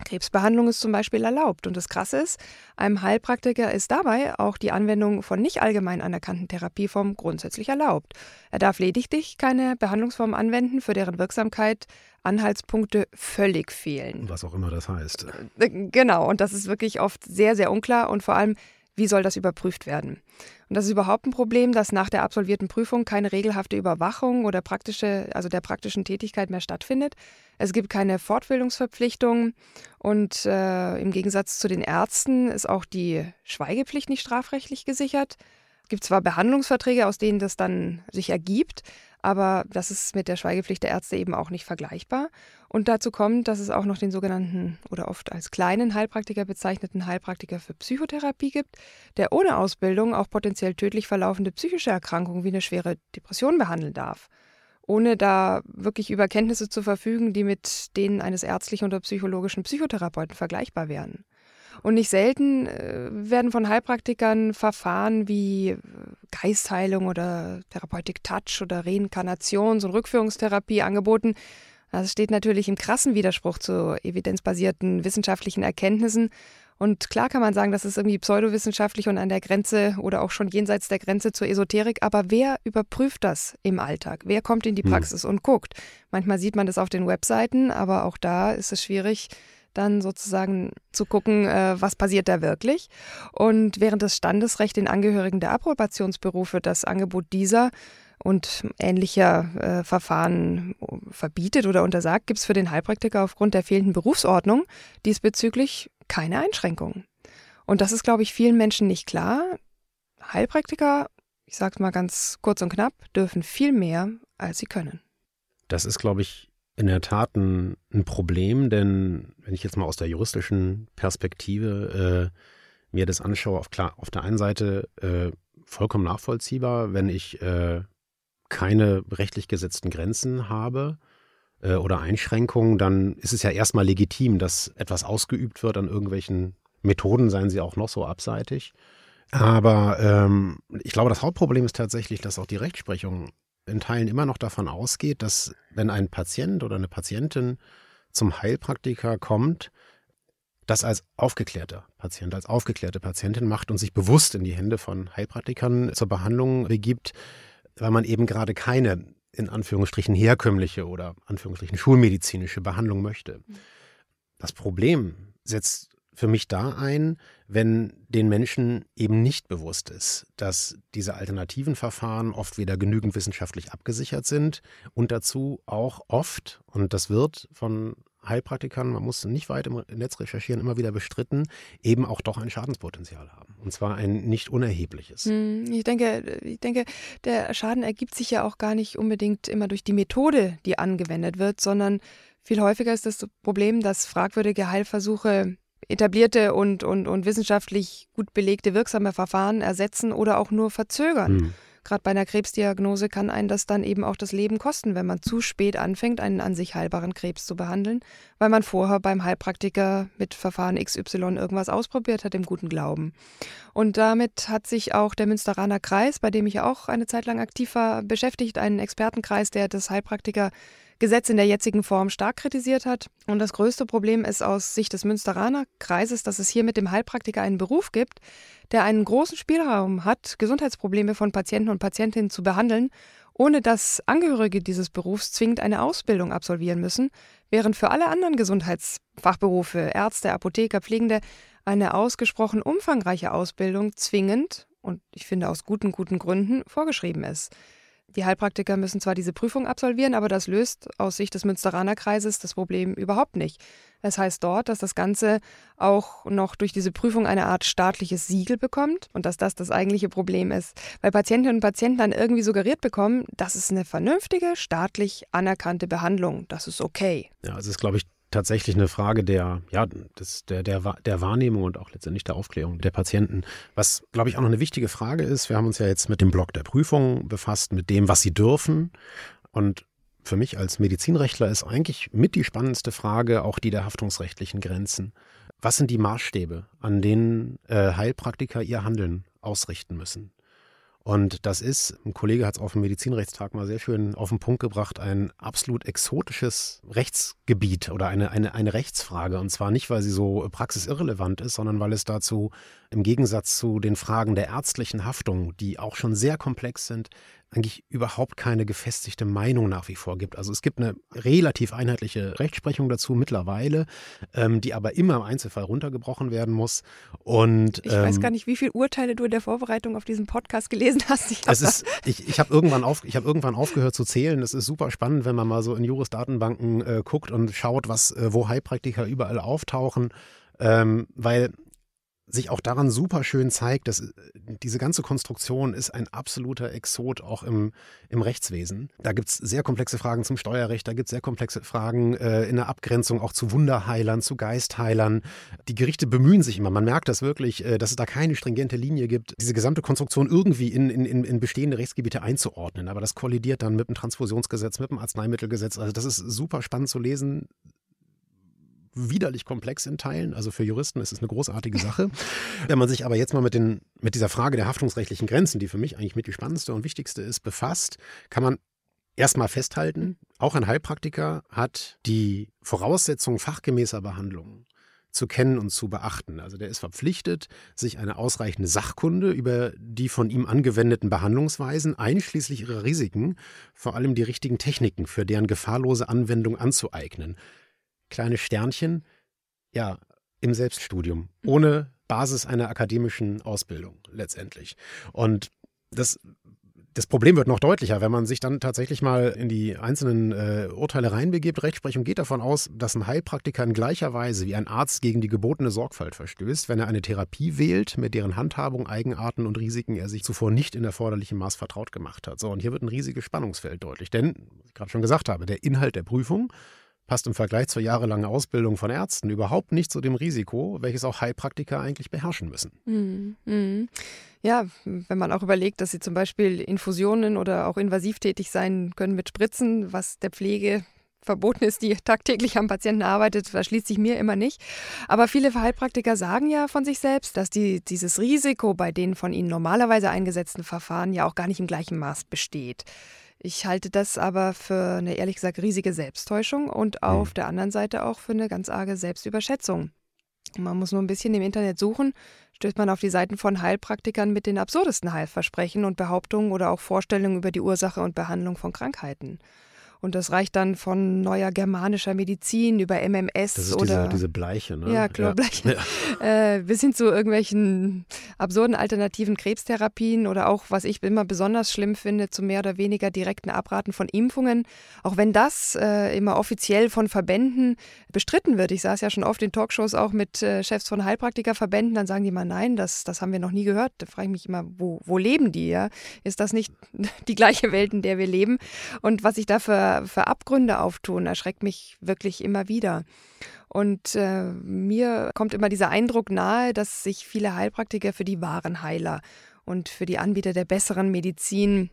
Krebsbehandlung ist zum Beispiel erlaubt. Und das Krasse ist, einem Heilpraktiker ist dabei auch die Anwendung von nicht allgemein anerkannten Therapieformen grundsätzlich erlaubt. Er darf lediglich keine Behandlungsform anwenden, für deren Wirksamkeit Anhaltspunkte völlig fehlen. Was auch immer das heißt. Äh, genau, und das ist wirklich oft sehr, sehr unklar und vor allem wie soll das überprüft werden? Und das ist überhaupt ein Problem, dass nach der absolvierten Prüfung keine regelhafte Überwachung oder praktische, also der praktischen Tätigkeit mehr stattfindet. Es gibt keine Fortbildungsverpflichtungen und äh, im Gegensatz zu den Ärzten ist auch die Schweigepflicht nicht strafrechtlich gesichert. Es gibt zwar Behandlungsverträge, aus denen das dann sich ergibt, aber das ist mit der Schweigepflicht der Ärzte eben auch nicht vergleichbar. Und dazu kommt, dass es auch noch den sogenannten oder oft als kleinen Heilpraktiker bezeichneten Heilpraktiker für Psychotherapie gibt, der ohne Ausbildung auch potenziell tödlich verlaufende psychische Erkrankungen wie eine schwere Depression behandeln darf ohne da wirklich über Kenntnisse zu verfügen, die mit denen eines ärztlichen oder psychologischen Psychotherapeuten vergleichbar wären. Und nicht selten äh, werden von Heilpraktikern Verfahren wie äh, Geistheilung oder Therapeutik Touch oder Reinkarnations- und Rückführungstherapie angeboten. Das steht natürlich im krassen Widerspruch zu evidenzbasierten wissenschaftlichen Erkenntnissen. Und klar kann man sagen, das ist irgendwie pseudowissenschaftlich und an der Grenze oder auch schon jenseits der Grenze zur Esoterik. Aber wer überprüft das im Alltag? Wer kommt in die hm. Praxis hm. und guckt? Manchmal sieht man das auf den Webseiten, aber auch da ist es schwierig, dann sozusagen zu gucken, äh, was passiert da wirklich. Und während das Standesrecht den Angehörigen der Approbationsberufe das Angebot dieser und ähnlicher äh, Verfahren verbietet oder untersagt, gibt es für den Heilpraktiker aufgrund der fehlenden Berufsordnung diesbezüglich keine Einschränkungen. Und das ist, glaube ich, vielen Menschen nicht klar. Heilpraktiker, ich sage mal ganz kurz und knapp, dürfen viel mehr, als sie können. Das ist, glaube ich, in der Tat ein, ein, Problem, denn wenn ich jetzt mal aus der juristischen Perspektive äh, mir das anschaue, auf, klar, auf der einen Seite äh, vollkommen nachvollziehbar, wenn ich äh, keine rechtlich gesetzten Grenzen habe äh, oder Einschränkungen, dann ist es ja erstmal legitim, dass etwas ausgeübt wird an irgendwelchen Methoden, seien sie auch noch so abseitig. Aber ähm, ich glaube, das Hauptproblem ist tatsächlich, dass auch die Rechtsprechung in Teilen immer noch davon ausgeht, dass wenn ein Patient oder eine Patientin zum Heilpraktiker kommt, das als aufgeklärter Patient, als aufgeklärte Patientin macht und sich bewusst in die Hände von Heilpraktikern zur Behandlung begibt, weil man eben gerade keine in Anführungsstrichen herkömmliche oder Anführungsstrichen schulmedizinische Behandlung möchte. Mhm. Das Problem setzt für mich da ein, wenn den Menschen eben nicht bewusst ist, dass diese alternativen Verfahren oft weder genügend wissenschaftlich abgesichert sind und dazu auch oft, und das wird von Heilpraktikern, man muss nicht weit im Netz recherchieren, immer wieder bestritten, eben auch doch ein Schadenspotenzial haben. Und zwar ein nicht unerhebliches. Hm, ich denke, ich denke, der Schaden ergibt sich ja auch gar nicht unbedingt immer durch die Methode, die angewendet wird, sondern viel häufiger ist das Problem, dass fragwürdige Heilversuche etablierte und, und, und wissenschaftlich gut belegte wirksame Verfahren ersetzen oder auch nur verzögern. Mhm. Gerade bei einer Krebsdiagnose kann einen das dann eben auch das Leben kosten, wenn man zu spät anfängt, einen an sich heilbaren Krebs zu behandeln, weil man vorher beim Heilpraktiker mit Verfahren XY irgendwas ausprobiert hat im guten Glauben. Und damit hat sich auch der Münsteraner Kreis, bei dem ich auch eine Zeit lang aktiv war, beschäftigt, einen Expertenkreis, der das Heilpraktiker Gesetz in der jetzigen Form stark kritisiert hat. Und das größte Problem ist aus Sicht des Münsteraner Kreises, dass es hier mit dem Heilpraktiker einen Beruf gibt, der einen großen Spielraum hat, Gesundheitsprobleme von Patienten und Patientinnen zu behandeln, ohne dass Angehörige dieses Berufs zwingend eine Ausbildung absolvieren müssen, während für alle anderen Gesundheitsfachberufe, Ärzte, Apotheker, Pflegende, eine ausgesprochen umfangreiche Ausbildung zwingend und ich finde aus guten, guten Gründen vorgeschrieben ist. Die Heilpraktiker müssen zwar diese Prüfung absolvieren, aber das löst aus Sicht des Münsteraner Kreises das Problem überhaupt nicht. Es heißt dort, dass das Ganze auch noch durch diese Prüfung eine Art staatliches Siegel bekommt und dass das das eigentliche Problem ist, weil Patientinnen und Patienten dann irgendwie suggeriert bekommen, das ist eine vernünftige, staatlich anerkannte Behandlung, das ist okay. Ja, es ist, glaube ich, tatsächlich eine Frage der, ja, des, der, der, der Wahrnehmung und auch letztendlich der Aufklärung der Patienten. Was, glaube ich, auch noch eine wichtige Frage ist, wir haben uns ja jetzt mit dem Block der Prüfung befasst, mit dem, was sie dürfen. Und für mich als Medizinrechtler ist eigentlich mit die spannendste Frage auch die der haftungsrechtlichen Grenzen. Was sind die Maßstäbe, an denen äh, Heilpraktiker ihr Handeln ausrichten müssen? Und das ist, ein Kollege hat es auf dem Medizinrechtstag mal sehr schön auf den Punkt gebracht, ein absolut exotisches Rechtsgebiet oder eine, eine, eine Rechtsfrage. Und zwar nicht, weil sie so praxisirrelevant ist, sondern weil es dazu im Gegensatz zu den Fragen der ärztlichen Haftung, die auch schon sehr komplex sind, eigentlich überhaupt keine gefestigte Meinung nach wie vor gibt. Also es gibt eine relativ einheitliche Rechtsprechung dazu mittlerweile, ähm, die aber immer im Einzelfall runtergebrochen werden muss. Und ich ähm, weiß gar nicht, wie viele Urteile du in der Vorbereitung auf diesen Podcast gelesen hast. Ich habe ich, ich hab irgendwann, auf, hab irgendwann aufgehört zu zählen. Es ist super spannend, wenn man mal so in Juris-Datenbanken äh, guckt und schaut, was, äh, wo Heilpraktiker überall auftauchen. Ähm, weil sich auch daran super schön zeigt, dass äh, diese ganze Konstruktion ist ein absoluter Exot auch im, im Rechtswesen. Da gibt es sehr komplexe Fragen zum Steuerrecht, da gibt es sehr komplexe Fragen äh, in der Abgrenzung auch zu Wunderheilern, zu Geistheilern. Die Gerichte bemühen sich immer, man merkt das wirklich, äh, dass es da keine stringente Linie gibt, diese gesamte Konstruktion irgendwie in, in, in bestehende Rechtsgebiete einzuordnen. Aber das kollidiert dann mit dem Transfusionsgesetz, mit dem Arzneimittelgesetz. Also das ist super spannend zu lesen, widerlich komplex in Teilen. Also für Juristen ist es eine großartige Sache. Wenn man sich aber jetzt mal mit, den, mit dieser Frage der haftungsrechtlichen Grenzen, die für mich eigentlich mit die spannendste und wichtigste ist, befasst, kann man erstmal festhalten, auch ein Heilpraktiker hat die Voraussetzungen fachgemäßer Behandlung zu kennen und zu beachten. Also der ist verpflichtet, sich eine ausreichende Sachkunde über die von ihm angewendeten Behandlungsweisen, einschließlich ihrer Risiken, vor allem die richtigen Techniken für deren gefahrlose Anwendung anzueignen kleine Sternchen, ja, im Selbststudium, ohne Basis einer akademischen Ausbildung letztendlich. Und das das Problem wird noch deutlicher, wenn man sich dann tatsächlich mal in die einzelnen äh, Urteile reinbegibt. Rechtsprechung geht davon aus, dass ein Heilpraktiker in gleicher Weise wie ein Arzt gegen die gebotene Sorgfalt verstößt, wenn er eine Therapie wählt, mit deren Handhabung, Eigenarten und Risiken er sich zuvor nicht in erforderlichem Maß vertraut gemacht hat. So, und hier wird ein riesiges Spannungsfeld deutlich. Denn, wie ich gerade schon gesagt habe, der Inhalt der Prüfung passt im Vergleich zur jahrelangen Ausbildung von Ärzten überhaupt nicht zu dem Risiko, welches auch Heilpraktiker eigentlich beherrschen müssen. Mhm. Mhm. Ja, wenn man auch überlegt, dass sie zum Beispiel Infusionen oder auch invasiv tätig sein können mit Spritzen, was der Pflege verboten ist, die tagtäglich am Patienten arbeitet, verschließt sich mir immer nicht. Aber viele Heilpraktiker sagen ja von sich selbst, dass die, dieses Risiko bei den von ihnen normalerweise eingesetzten Verfahren ja auch gar nicht im gleichen Maß besteht. Ich halte das aber für eine ehrlich gesagt riesige Selbsttäuschung und auf mhm. der anderen Seite auch für eine ganz arge Selbstüberschätzung. Man muss nur ein bisschen im Internet suchen, stößt man auf die Seiten von Heilpraktikern mit den absurdesten Heilversprechen und Behauptungen oder auch Vorstellungen über die Ursache und Behandlung von Krankheiten. Und das reicht dann von neuer germanischer Medizin über MMS das ist oder diese, diese Bleiche, ne? Ja, Chlorbleiche. Ja. Äh, bis hin zu irgendwelchen absurden alternativen Krebstherapien oder auch, was ich immer besonders schlimm finde, zu mehr oder weniger direkten Abraten von Impfungen. Auch wenn das äh, immer offiziell von Verbänden bestritten wird. Ich saß ja schon oft in Talkshows auch mit äh, Chefs von Heilpraktikerverbänden, dann sagen die mal, nein, das, das haben wir noch nie gehört. Da frage ich mich immer, wo, wo leben die? Ja? Ist das nicht die gleiche Welt, in der wir leben? Und was ich da für Abgründe auftun, erschreckt mich wirklich immer wieder. Und äh, mir kommt immer dieser Eindruck nahe, dass sich viele Heilpraktiker für die wahren Heiler und für die Anbieter der besseren Medizin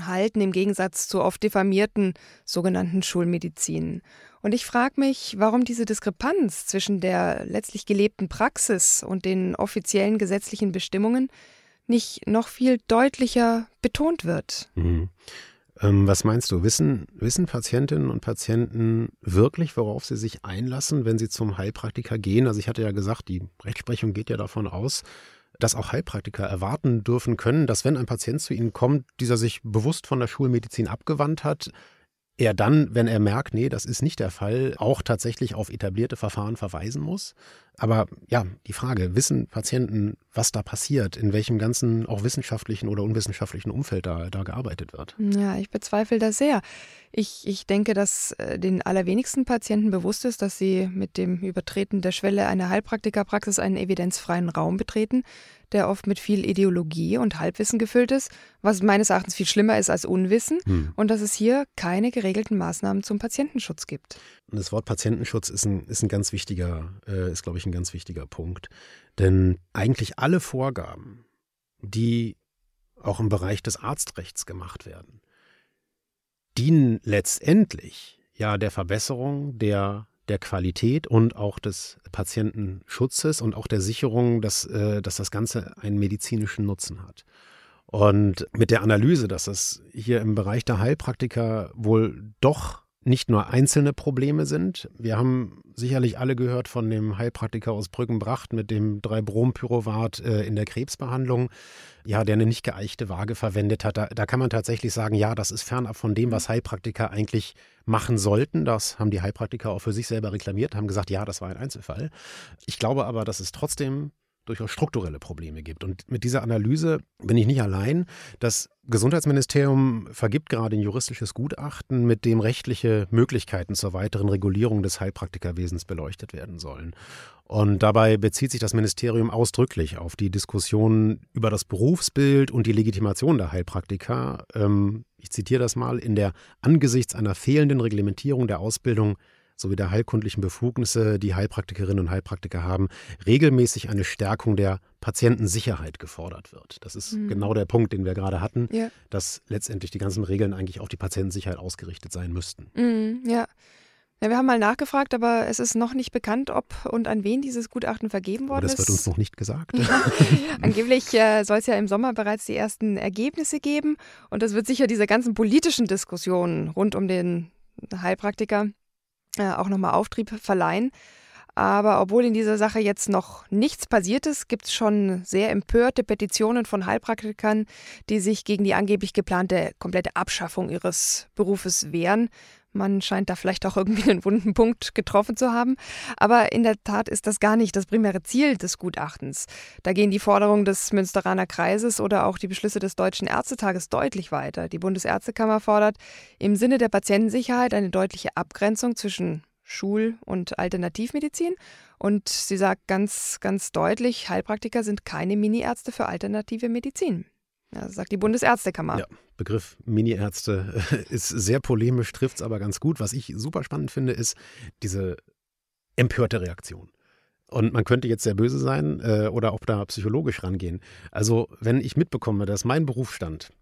halten, im Gegensatz zur oft diffamierten sogenannten Schulmedizin. Und ich frage mich, warum diese Diskrepanz zwischen der letztlich gelebten Praxis und den offiziellen gesetzlichen Bestimmungen nicht noch viel deutlicher betont wird. Mhm. Ähm, was meinst du? Wissen, wissen Patientinnen und Patienten wirklich, worauf sie sich einlassen, wenn sie zum Heilpraktiker gehen? Also ich hatte ja gesagt, die Rechtsprechung geht ja davon aus, dass auch Heilpraktiker erwarten dürfen können, dass wenn ein Patient zu ihnen kommt, dieser sich bewusst von der Schulmedizin abgewandt hat, er dann, wenn er merkt, nee, das ist nicht der Fall, auch tatsächlich auf etablierte Verfahren verweisen muss. Aber ja, die Frage, wissen Patienten, was da passiert, in welchem ganzen auch wissenschaftlichen oder unwissenschaftlichen Umfeld da, da gearbeitet wird? Ja, ich bezweifle das sehr. Ich, ich denke, dass äh, den allerwenigsten Patienten bewusst ist, dass sie mit dem Übertreten der Schwelle einer Heilpraktikerpraxis einen evidenzfreien Raum betreten, der oft mit viel Ideologie und Halbwissen gefüllt ist, was meines Erachtens viel schlimmer ist als Unwissen hm. und dass es hier keine geregelten Maßnahmen zum Patientenschutz gibt. Und das Wort Patientenschutz ist ein, ist ein ganz wichtiger, äh, ist, glaube ich, ein ganz wichtiger Punkt. Denn eigentlich alle Vorgaben, die auch im Bereich des Arztrechts gemacht werden, dienen letztendlich ja der Verbesserung der der Qualität und auch des Patientenschutzes und auch der Sicherung, dass, äh, dass das Ganze einen medizinischen Nutzen hat. Und mit der Analyse, dass es hier im Bereich der Heilpraktiker wohl doch nicht nur einzelne Probleme sind. Wir haben sicherlich alle gehört von dem Heilpraktiker aus Brückenbracht mit dem 3-Brom-Pyruvat äh, in der Krebsbehandlung, ja, der eine nicht geeichte Waage verwendet hat. Da, da kann man tatsächlich sagen, ja, das ist fernab von dem, was Heilpraktiker eigentlich machen sollten. Das haben die Heilpraktiker auch für sich selber reklamiert, haben gesagt, ja, das war ein Einzelfall. Ich glaube aber, dass es trotzdem durchaus strukturelle Probleme gibt. Und mit dieser Analyse bin ich nicht allein. Das Gesundheitsministerium vergibt gerade ein juristisches Gutachten, mit dem rechtliche Möglichkeiten zur weiteren Regulierung des Heilpraktikerwesens beleuchtet werden sollen. Und dabei bezieht sich das Ministerium ausdrücklich auf die Diskussion über das Berufsbild und die Legitimation der Heilpraktiker. Ähm, ich zitiere das mal, in der angesichts einer fehlenden Reglementierung der Ausbildung sowie der heilkundlichen Befugnisse, die Heilpraktikerinnen und Heilpraktiker haben, regelmäßig eine Stärkung der Patientensicherheit gefordert wird. Das ist mhm. genau der Punkt, den wir gerade hatten, ja. dass letztendlich die ganzen Regeln eigentlich auf die Patientensicherheit ausgerichtet sein müssten. Mhm, ja. Ja, wir haben mal nachgefragt, aber es ist noch nicht bekannt, ob und an wen dieses Gutachten vergeben worden ist. Das wird uns noch nicht gesagt. Angeblich äh, soll es ja im Sommer bereits die ersten Ergebnisse geben und das wird sicher diese ganzen politischen Diskussionen rund um den Heilpraktiker äh, auch nochmal Auftrieb verleihen. Aber obwohl in dieser Sache jetzt noch nichts passiert ist, gibt es schon sehr empörte Petitionen von Heilpraktikern, die sich gegen die angeblich geplante komplette Abschaffung ihres Berufes wehren. Man scheint da vielleicht auch irgendwie einen wunden Punkt getroffen zu haben. Aber in der Tat ist das gar nicht das primäre Ziel des Gutachtens. Da gehen die Forderungen des Münsteraner Kreises oder auch die Beschlüsse des Deutschen Ärztetages deutlich weiter. Die Bundesärztekammer fordert im Sinne der Patientensicherheit eine deutliche Abgrenzung zwischen Schul- und Alternativmedizin. Und sie sagt ganz, ganz deutlich, Heilpraktiker sind keine Miniärzte für alternative Medizin. Ja, sagt die Bundesärztekammer. Ja, Begriff Miniärzte ist sehr polemisch, trifft es aber ganz gut. Was ich super spannend finde, ist diese empörte Reaktion. Und man könnte jetzt sehr böse sein äh, oder auch da psychologisch rangehen. Also, wenn ich mitbekomme, dass mein Berufsstand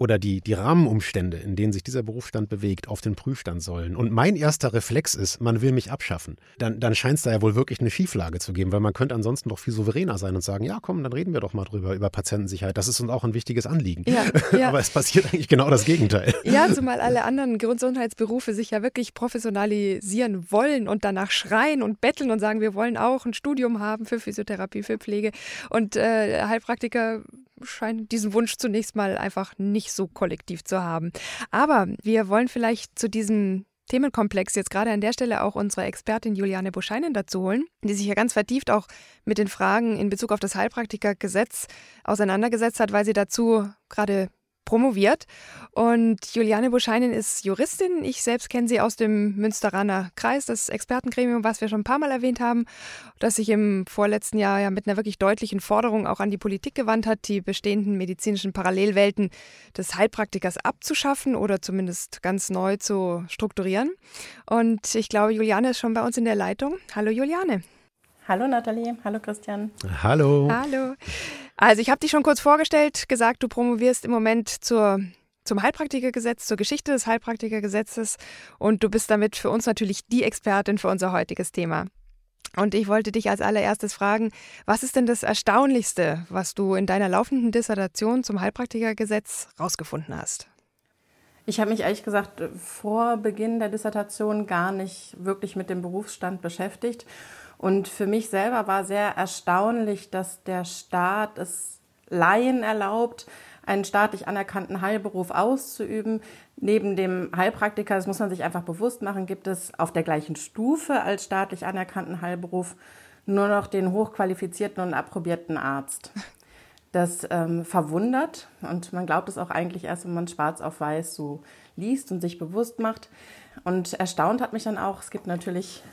oder die, die Rahmenumstände, in denen sich dieser Berufsstand bewegt, auf den Prüfstand sollen. Und mein erster Reflex ist, man will mich abschaffen. Dann, dann scheint es da ja wohl wirklich eine Schieflage zu geben, weil man könnte ansonsten doch viel souveräner sein und sagen, ja komm, dann reden wir doch mal drüber, über Patientensicherheit. Das ist uns auch ein wichtiges Anliegen. Ja, ja. Aber es passiert eigentlich genau das Gegenteil. Ja, zumal alle anderen Gesundheitsberufe sich ja wirklich professionalisieren wollen und danach schreien und betteln und sagen, wir wollen auch ein Studium haben für Physiotherapie, für Pflege. Und äh, Heilpraktiker scheinen diesen Wunsch zunächst mal einfach nicht so kollektiv zu haben. Aber wir wollen vielleicht zu diesem Themenkomplex jetzt gerade an der Stelle auch unsere Expertin Juliane Buscheinen dazu holen, die sich ja ganz vertieft auch mit den Fragen in Bezug auf das Heilpraktikergesetz auseinandergesetzt hat, weil sie dazu gerade promoviert. Und Juliane Buscheinen ist Juristin. Ich selbst kenne sie aus dem Münsteraner Kreis, das Expertengremium, was wir schon ein paar Mal erwähnt haben, das sich im vorletzten Jahr ja mit einer wirklich deutlichen Forderung auch an die Politik gewandt hat, die bestehenden medizinischen Parallelwelten des Heilpraktikers abzuschaffen oder zumindest ganz neu zu strukturieren. Und ich glaube, Juliane ist schon bei uns in der Leitung. Hallo Juliane. Hallo Nathalie, hallo Christian. Hallo. Hallo. Also ich habe dich schon kurz vorgestellt, gesagt, du promovierst im Moment zur, zum Heilpraktikergesetz, zur Geschichte des Heilpraktikergesetzes und du bist damit für uns natürlich die Expertin für unser heutiges Thema. Und ich wollte dich als allererstes fragen, was ist denn das Erstaunlichste, was du in deiner laufenden Dissertation zum Heilpraktikergesetz rausgefunden hast? Ich habe mich ehrlich gesagt vor Beginn der Dissertation gar nicht wirklich mit dem Berufsstand beschäftigt und für mich selber war sehr erstaunlich, dass der Staat es Laien erlaubt, einen staatlich anerkannten Heilberuf auszuüben. Neben dem Heilpraktiker, das muss man sich einfach bewusst machen, gibt es auf der gleichen Stufe als staatlich anerkannten Heilberuf nur noch den hochqualifizierten und approbierten Arzt. Das ähm, verwundert und man glaubt es auch eigentlich erst, wenn man schwarz auf weiß so liest und sich bewusst macht. Und erstaunt hat mich dann auch, es gibt natürlich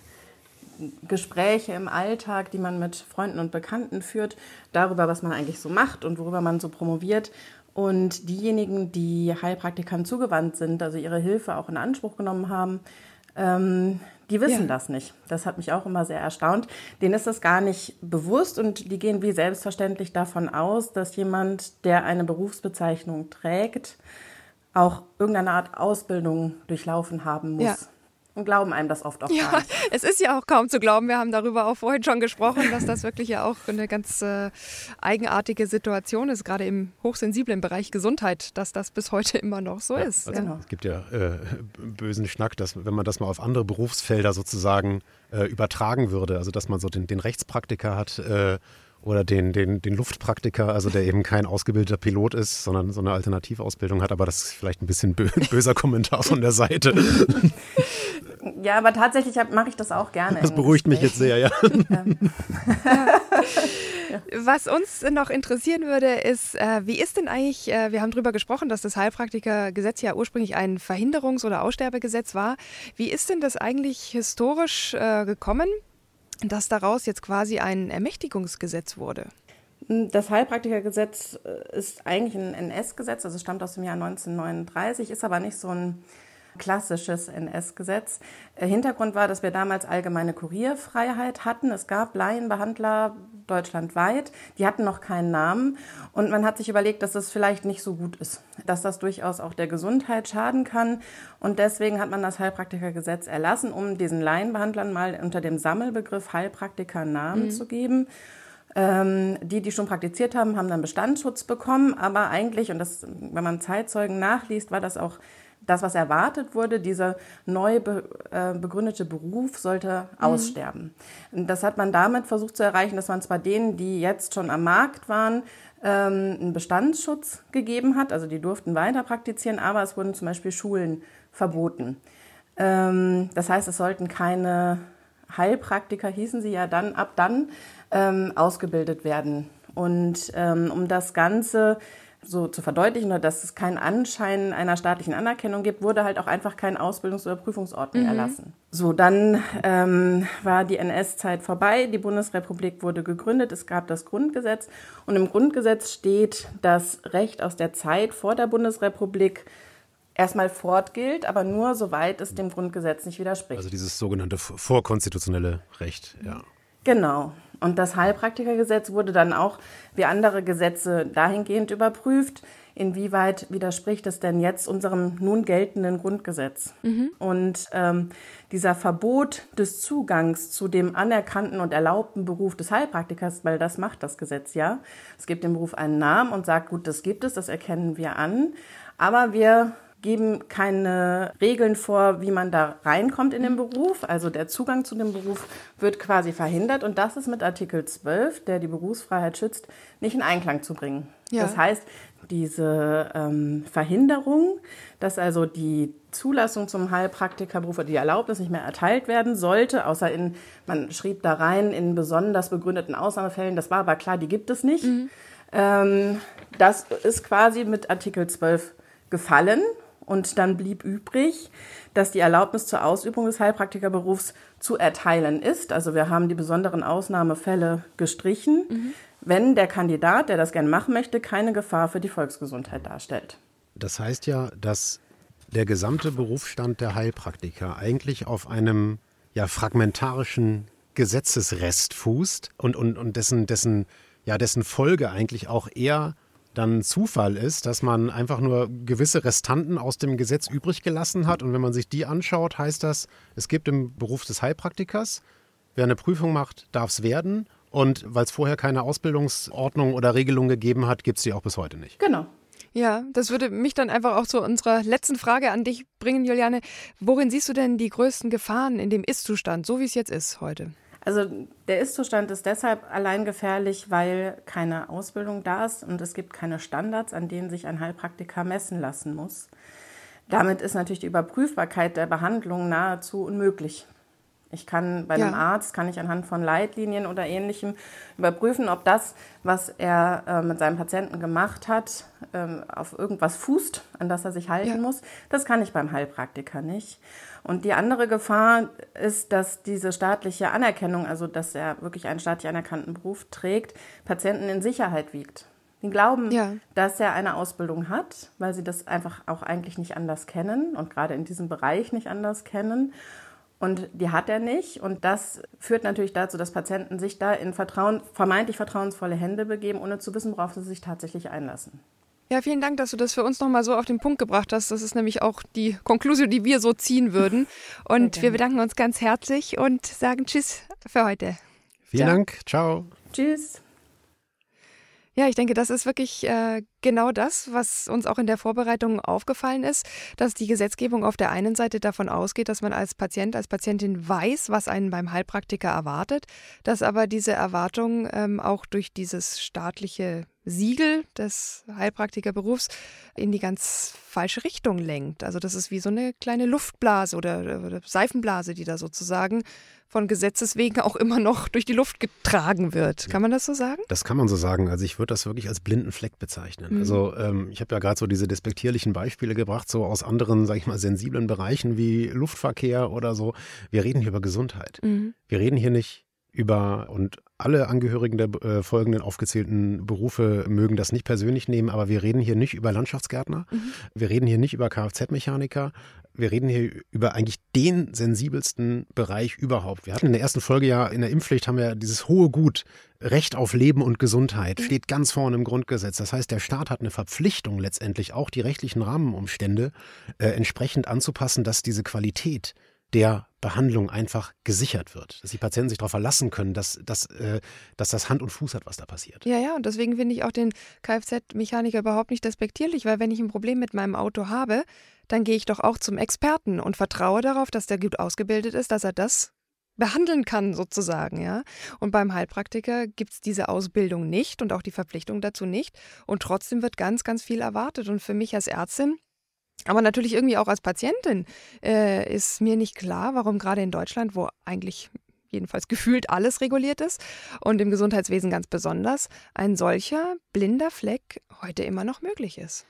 Gespräche im Alltag, die man mit Freunden und Bekannten führt, darüber, was man eigentlich so macht und worüber man so promoviert. Und diejenigen, die Heilpraktikern zugewandt sind, also ihre Hilfe auch in Anspruch genommen haben, ähm, die wissen ja. das nicht. Das hat mich auch immer sehr erstaunt. Denen ist das gar nicht bewusst und die gehen wie selbstverständlich davon aus, dass jemand, der eine Berufsbezeichnung trägt, auch irgendeine Art Ausbildung durchlaufen haben muss. Ja und glauben einem das oft auch ja, gar nicht. Es ist ja auch kaum zu glauben. Wir haben darüber auch vorhin schon gesprochen, dass das wirklich ja auch eine ganz äh, eigenartige Situation ist, gerade im hochsensiblen Bereich Gesundheit, dass das bis heute immer noch so ja, ist. Also ja. Es gibt ja äh, bösen Schnack, dass wenn man das mal auf andere Berufsfelder sozusagen äh, übertragen würde, also dass man so den, den Rechtspraktiker hat, äh, oder den, den, den Luftpraktiker, also der eben kein ausgebildeter Pilot ist, sondern so eine Alternativausbildung hat. Aber das ist vielleicht ein bisschen böser Kommentar von der Seite. Ja, aber tatsächlich mache ich das auch gerne. Das beruhigt mich jetzt sehr, ja. Was uns noch interessieren würde, ist, äh, wie ist denn eigentlich, äh, wir haben darüber gesprochen, dass das Heilpraktikergesetz ja ursprünglich ein Verhinderungs- oder Aussterbegesetz war. Wie ist denn das eigentlich historisch äh, gekommen? Dass daraus jetzt quasi ein Ermächtigungsgesetz wurde. Das Heilpraktikergesetz äh, ist eigentlich ein NS-Gesetz, also stammt aus dem Jahr 1939, ist aber nicht so ein klassisches NS-Gesetz. Äh, Hintergrund war, dass wir damals allgemeine Kurierfreiheit hatten. Es gab Laienbehandler deutschlandweit, die hatten noch keinen Namen. Und man hat sich überlegt, dass das vielleicht nicht so gut ist, dass das durchaus auch der Gesundheit schaden kann. Und deswegen hat man das Heilpraktikergesetz erlassen, um diesen Laienbehandlern mal unter dem Sammelbegriff Heilpraktiker Namen mhm. zu geben ähm, die, die schon praktiziert haben, haben dann Bestandsschutz bekommen. Aber eigentlich, und das, wenn man Zeitzeugen nachliest, war das auch das, was erwartet wurde, dieser neu be, äh, begründete Beruf sollte mhm. aussterben. Das hat man damit versucht zu erreichen, dass man zwar denen, die jetzt schon am Markt waren, ähm, einen Bestandsschutz gegeben hat, also die durften weiter praktizieren, aber es wurden zum Beispiel Schulen verboten. Ähm, das heißt, es sollten keine Heilpraktiker, hießen sie ja dann, ab dann ähm, ausgebildet werden. Und ähm, um das Ganze so zu verdeutlichen oder dass es keinen Anschein einer staatlichen Anerkennung gibt, wurde halt auch einfach kein Ausbildungs- oder Prüfungsordnung mhm. erlassen. So, dann ähm, war die NS-Zeit vorbei, die Bundesrepublik wurde gegründet, es gab das Grundgesetz und im Grundgesetz steht das Recht aus der Zeit vor der Bundesrepublik erstmal fortgilt, aber nur soweit es dem Grundgesetz nicht widerspricht. Also dieses sogenannte vorkonstitutionelle Recht, ja. Genau. Und das Heilpraktikergesetz wurde dann auch wie andere Gesetze dahingehend überprüft, inwieweit widerspricht es denn jetzt unserem nun geltenden Grundgesetz. Mhm. Und ähm, dieser Verbot des Zugangs zu dem anerkannten und erlaubten Beruf des Heilpraktikers, weil das macht das Gesetz ja. Es gibt dem Beruf einen Namen und sagt, gut, das gibt es, das erkennen wir an. Aber wir geben keine Regeln vor, wie man da reinkommt in den Beruf. Also der Zugang zu dem Beruf wird quasi verhindert und das ist mit Artikel 12, der die Berufsfreiheit schützt, nicht in Einklang zu bringen. Ja. Das heißt, diese ähm, Verhinderung, dass also die Zulassung zum Heilpraktikerberuf oder die Erlaubnis nicht mehr erteilt werden sollte, außer in, man schrieb da rein, in besonders begründeten Ausnahmefällen, das war aber klar, die gibt es nicht. Mhm. Ähm, das ist quasi mit Artikel 12 gefallen und dann blieb übrig, dass die Erlaubnis zur Ausübung des Heilpraktikerberufs zu erteilen ist. Also wir haben die besonderen Ausnahmefälle gestrichen, mhm. wenn der Kandidat, der das gerne machen möchte, keine Gefahr für die Volksgesundheit darstellt. Das heißt ja, dass der gesamte Berufsstand der Heilpraktiker eigentlich auf einem ja, fragmentarischen Gesetzesrest fußt und, und, und dessen, dessen, ja, dessen Folge eigentlich auch eher dann Zufall ist, dass man einfach nur gewisse Restanten aus dem Gesetz übrig gelassen hat. Und wenn man sich die anschaut, heißt das, es gibt im Beruf des Heilpraktikers, wer eine Prüfung macht, darf es werden. Und weil es vorher keine Ausbildungsordnung oder Regelung gegeben hat, gibt es die auch bis heute nicht. Genau. Ja, das würde mich dann einfach auch zu unserer letzten Frage an dich bringen, Juliane. Worin siehst du denn die größten Gefahren in dem Ist-Zustand, so wie es jetzt ist heute? Also der Ist-Zustand ist deshalb allein gefährlich, weil keine Ausbildung da ist und es gibt keine Standards, an denen sich ein Heilpraktiker messen lassen muss. Damit ist natürlich die Überprüfbarkeit der Behandlung nahezu unmöglich. Ich kann bei ja. einem Arzt, kann ich anhand von Leitlinien oder ähnlichem überprüfen, ob das, was er äh, mit seinem Patienten gemacht hat, ähm, auf irgendwas fußt, an das er sich halten ja. muss. Das kann ich beim Heilpraktiker nicht. Und die andere Gefahr ist, dass diese staatliche Anerkennung, also dass er wirklich einen staatlich anerkannten Beruf trägt, Patienten in Sicherheit wiegt. Die glauben, ja. dass er eine Ausbildung hat, weil sie das einfach auch eigentlich nicht anders kennen und gerade in diesem Bereich nicht anders kennen. Und die hat er nicht. Und das führt natürlich dazu, dass Patienten sich da in Vertrauen, vermeintlich vertrauensvolle Hände begeben, ohne zu wissen, worauf sie sich tatsächlich einlassen. Ja, vielen Dank, dass du das für uns nochmal so auf den Punkt gebracht hast. Das ist nämlich auch die Konklusion, die wir so ziehen würden. Und wir bedanken uns ganz herzlich und sagen Tschüss für heute. Vielen Ciao. Dank. Ciao. Tschüss. Ja, ich denke, das ist wirklich äh, genau das, was uns auch in der Vorbereitung aufgefallen ist, dass die Gesetzgebung auf der einen Seite davon ausgeht, dass man als Patient, als Patientin weiß, was einen beim Heilpraktiker erwartet, dass aber diese Erwartung ähm, auch durch dieses staatliche Siegel des Heilpraktikerberufs in die ganz falsche Richtung lenkt. Also das ist wie so eine kleine Luftblase oder, oder Seifenblase, die da sozusagen von Gesetzes wegen auch immer noch durch die Luft getragen wird. Kann man das so sagen? Das kann man so sagen. Also ich würde das wirklich als blinden Fleck bezeichnen. Mhm. Also ähm, ich habe ja gerade so diese despektierlichen Beispiele gebracht, so aus anderen, sage ich mal, sensiblen Bereichen wie Luftverkehr oder so. Wir reden hier über Gesundheit. Mhm. Wir reden hier nicht über und alle Angehörigen der äh, folgenden aufgezählten Berufe mögen das nicht persönlich nehmen, aber wir reden hier nicht über Landschaftsgärtner, mhm. wir reden hier nicht über Kfz-Mechaniker, wir reden hier über eigentlich den sensibelsten Bereich überhaupt. Wir hatten in der ersten Folge ja in der Impfpflicht haben wir dieses hohe Gut, Recht auf Leben und Gesundheit, mhm. steht ganz vorne im Grundgesetz. Das heißt, der Staat hat eine Verpflichtung letztendlich auch die rechtlichen Rahmenumstände äh, entsprechend anzupassen, dass diese Qualität der Behandlung einfach gesichert wird, dass die Patienten sich darauf verlassen können, dass, dass, äh, dass das Hand und Fuß hat, was da passiert. Ja, ja, und deswegen finde ich auch den Kfz-Mechaniker überhaupt nicht despektierlich, weil wenn ich ein Problem mit meinem Auto habe, dann gehe ich doch auch zum Experten und vertraue darauf, dass der gut ausgebildet ist, dass er das behandeln kann, sozusagen, ja. Und beim Heilpraktiker gibt es diese Ausbildung nicht und auch die Verpflichtung dazu nicht. Und trotzdem wird ganz, ganz viel erwartet. Und für mich als Ärztin aber natürlich irgendwie auch als Patientin äh, ist mir nicht klar, warum gerade in Deutschland, wo eigentlich jedenfalls gefühlt alles reguliert ist und im Gesundheitswesen ganz besonders, ein solcher blinder Fleck heute immer noch möglich ist.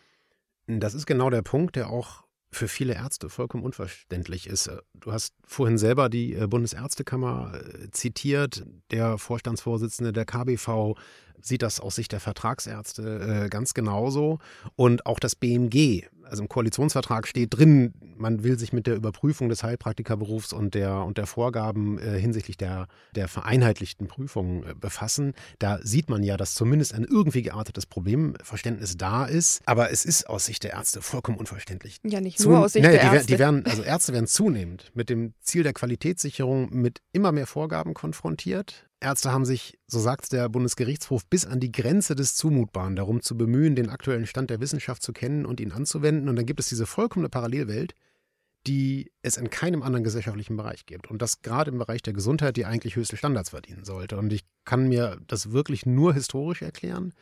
Das ist genau der Punkt, der auch für viele Ärzte vollkommen unverständlich ist. Du hast vorhin selber die äh, Bundesärztekammer äh, zitiert. Der Vorstandsvorsitzende der KBV sieht das aus Sicht der Vertragsärzte äh, ganz genauso. Und auch das BMG also im Koalitionsvertrag steht drin, man will sich mit der Überprüfung des Heilpraktikerberufs und der, und der Vorgaben äh, hinsichtlich der, der vereinheitlichten Prüfung äh, befassen. Da sieht man ja, dass zumindest ein irgendwie geartetes Problemverständnis da ist. Aber es ist aus Sicht der Ärzte vollkommen unverständlich. Ja, nicht nur Zu, aus Sicht nee, der die, Ärzte. Die werden, also Ärzte werden zunehmend mit dem Ziel der Qualitätssicherung mit immer mehr Vorgaben konfrontiert. Ärzte haben sich, so sagt der Bundesgerichtshof, bis an die Grenze des Zumutbaren darum zu bemühen, den aktuellen Stand der Wissenschaft zu kennen und ihn anzuwenden. Und dann gibt es diese vollkommene Parallelwelt, die es in keinem anderen gesellschaftlichen Bereich gibt. Und das gerade im Bereich der Gesundheit, die eigentlich höchste Standards verdienen sollte. Und ich kann mir das wirklich nur historisch erklären.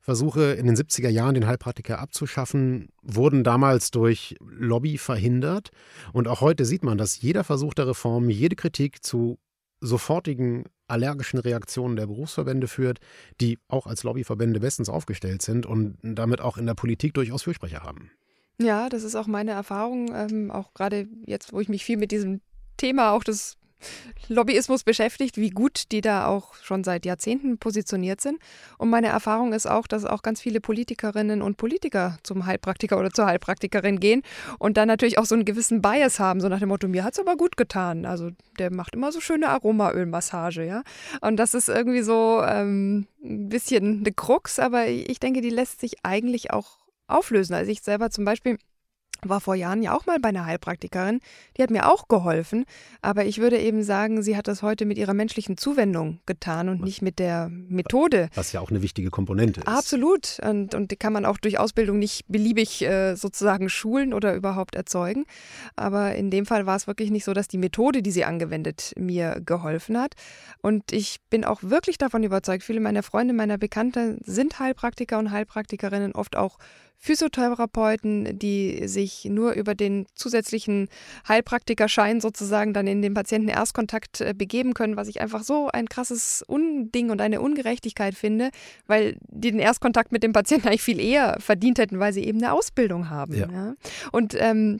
Versuche in den 70er Jahren den Heilpraktiker abzuschaffen, wurden damals durch Lobby verhindert. Und auch heute sieht man, dass jeder Versuch der Reform, jede Kritik zu sofortigen allergischen Reaktionen der Berufsverbände führt, die auch als Lobbyverbände bestens aufgestellt sind und damit auch in der Politik durchaus Fürsprecher haben. Ja, das ist auch meine Erfahrung, ähm, auch gerade jetzt, wo ich mich viel mit diesem Thema auch des Lobbyismus beschäftigt, wie gut die da auch schon seit Jahrzehnten positioniert sind. Und meine Erfahrung ist auch, dass auch ganz viele Politikerinnen und Politiker zum Heilpraktiker oder zur Heilpraktikerin gehen und dann natürlich auch so einen gewissen Bias haben, so nach dem Motto, mir hat es aber gut getan. Also der macht immer so schöne Aromaölmassage, ja. Und das ist irgendwie so ähm, ein bisschen eine Krux, aber ich denke, die lässt sich eigentlich auch auflösen. Also ich selber zum Beispiel war vor Jahren ja auch mal bei einer Heilpraktikerin. Die hat mir auch geholfen. Aber ich würde eben sagen, sie hat das heute mit ihrer menschlichen Zuwendung getan und was, nicht mit der Methode. Was ja auch eine wichtige Komponente ist. Absolut. Und, und die kann man auch durch Ausbildung nicht beliebig äh, sozusagen schulen oder überhaupt erzeugen. Aber in dem Fall war es wirklich nicht so, dass die Methode, die sie angewendet, mir geholfen hat. Und ich bin auch wirklich davon überzeugt, viele meiner Freunde, meiner Bekannten sind Heilpraktiker und Heilpraktikerinnen, oft auch Physiotherapeuten, die sich nur über den zusätzlichen Heilpraktikerschein sozusagen dann in den Patienten-Erstkontakt äh, begeben können, was ich einfach so ein krasses Unding und eine Ungerechtigkeit finde, weil die den Erstkontakt mit dem Patienten eigentlich viel eher verdient hätten, weil sie eben eine Ausbildung haben. Ja. Ja? Und ähm,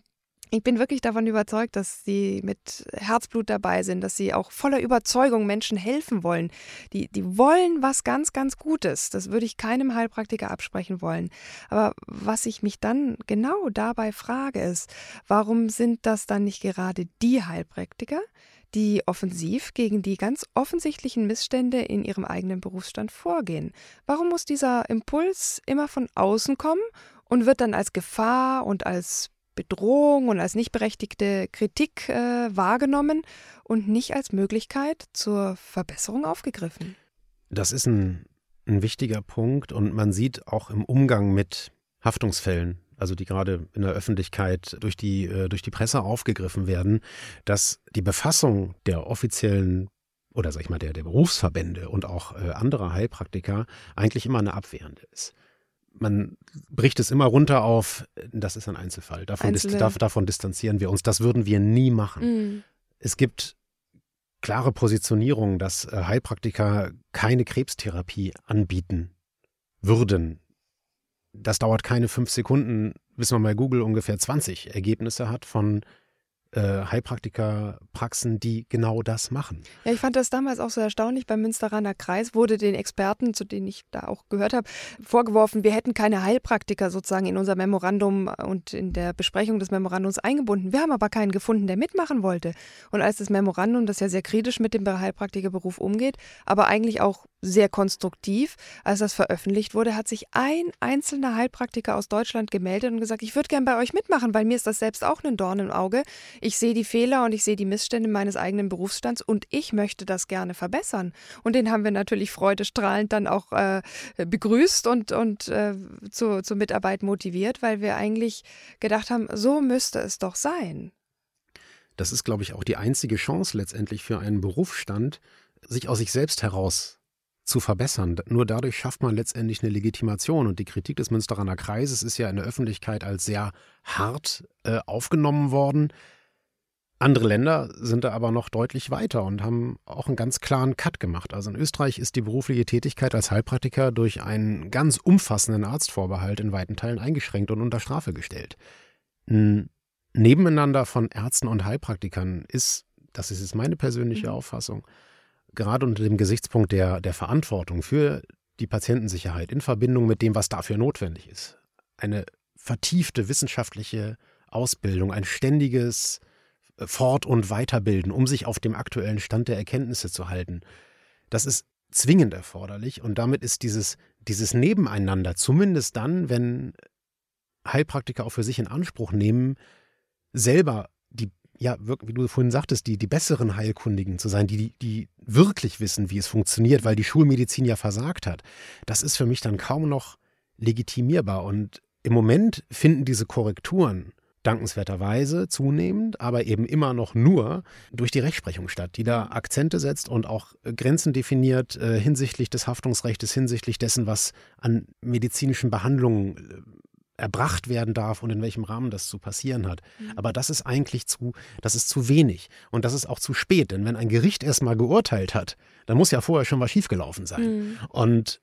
ich bin wirklich davon überzeugt, dass sie mit Herzblut dabei sind, dass sie auch voller Überzeugung Menschen helfen wollen. Die, die wollen was ganz, ganz Gutes. Das würde ich keinem Heilpraktiker absprechen wollen. Aber was ich mich dann genau dabei frage, ist, warum sind das dann nicht gerade die Heilpraktiker, die offensiv gegen die ganz offensichtlichen Missstände in ihrem eigenen Berufsstand vorgehen? Warum muss dieser Impuls immer von außen kommen und wird dann als Gefahr und als Bedrohung und als nicht berechtigte Kritik äh, wahrgenommen und nicht als Möglichkeit zur Verbesserung aufgegriffen. Das ist ein, ein wichtiger Punkt und man sieht auch im Umgang mit Haftungsfällen, also die gerade in der Öffentlichkeit durch die, äh, durch die Presse aufgegriffen werden, dass die Befassung der offiziellen oder sag ich mal der, der Berufsverbände und auch äh, anderer Heilpraktiker eigentlich immer eine abwehrende ist man bricht es immer runter auf, das ist ein Einzelfall. Davon, dis davon distanzieren wir uns. Das würden wir nie machen. Mhm. Es gibt klare Positionierungen, dass äh, Heilpraktiker keine Krebstherapie anbieten würden. Das dauert keine fünf Sekunden, bis man bei Google ungefähr 20 Ergebnisse hat von Heilpraktikerpraxen, die genau das machen. Ja, ich fand das damals auch so erstaunlich. Beim Münsteraner Kreis wurde den Experten, zu denen ich da auch gehört habe, vorgeworfen, wir hätten keine Heilpraktiker sozusagen in unser Memorandum und in der Besprechung des Memorandums eingebunden. Wir haben aber keinen gefunden, der mitmachen wollte. Und als das Memorandum, das ja sehr kritisch mit dem Heilpraktikerberuf umgeht, aber eigentlich auch sehr konstruktiv. Als das veröffentlicht wurde, hat sich ein einzelner Heilpraktiker aus Deutschland gemeldet und gesagt, ich würde gern bei euch mitmachen, weil mir ist das selbst auch ein Dorn im Auge. Ich sehe die Fehler und ich sehe die Missstände meines eigenen Berufsstands und ich möchte das gerne verbessern. Und den haben wir natürlich freudestrahlend dann auch äh, begrüßt und, und äh, zu, zur Mitarbeit motiviert, weil wir eigentlich gedacht haben, so müsste es doch sein. Das ist, glaube ich, auch die einzige Chance letztendlich für einen Berufsstand, sich aus sich selbst heraus zu verbessern. Nur dadurch schafft man letztendlich eine Legitimation. Und die Kritik des Münsteraner Kreises ist ja in der Öffentlichkeit als sehr hart äh, aufgenommen worden. Andere Länder sind da aber noch deutlich weiter und haben auch einen ganz klaren Cut gemacht. Also in Österreich ist die berufliche Tätigkeit als Heilpraktiker durch einen ganz umfassenden Arztvorbehalt in weiten Teilen eingeschränkt und unter Strafe gestellt. Ein Nebeneinander von Ärzten und Heilpraktikern ist, das ist jetzt meine persönliche mhm. Auffassung, gerade unter dem Gesichtspunkt der, der Verantwortung für die Patientensicherheit in Verbindung mit dem, was dafür notwendig ist. Eine vertiefte wissenschaftliche Ausbildung, ein ständiges äh, Fort- und Weiterbilden, um sich auf dem aktuellen Stand der Erkenntnisse zu halten. Das ist zwingend erforderlich und damit ist dieses, dieses Nebeneinander, zumindest dann, wenn Heilpraktiker auch für sich in Anspruch nehmen, selber ja, wie du vorhin sagtest, die, die besseren Heilkundigen zu sein, die, die wirklich wissen, wie es funktioniert, weil die Schulmedizin ja versagt hat, das ist für mich dann kaum noch legitimierbar. Und im Moment finden diese Korrekturen dankenswerterweise zunehmend, aber eben immer noch nur durch die Rechtsprechung statt, die da Akzente setzt und auch Grenzen definiert äh, hinsichtlich des Haftungsrechts, hinsichtlich dessen, was an medizinischen Behandlungen äh, erbracht werden darf und in welchem Rahmen das zu passieren hat. Mhm. Aber das ist eigentlich zu, das ist zu wenig und das ist auch zu spät, denn wenn ein Gericht erstmal geurteilt hat, dann muss ja vorher schon was schiefgelaufen sein. Mhm. Und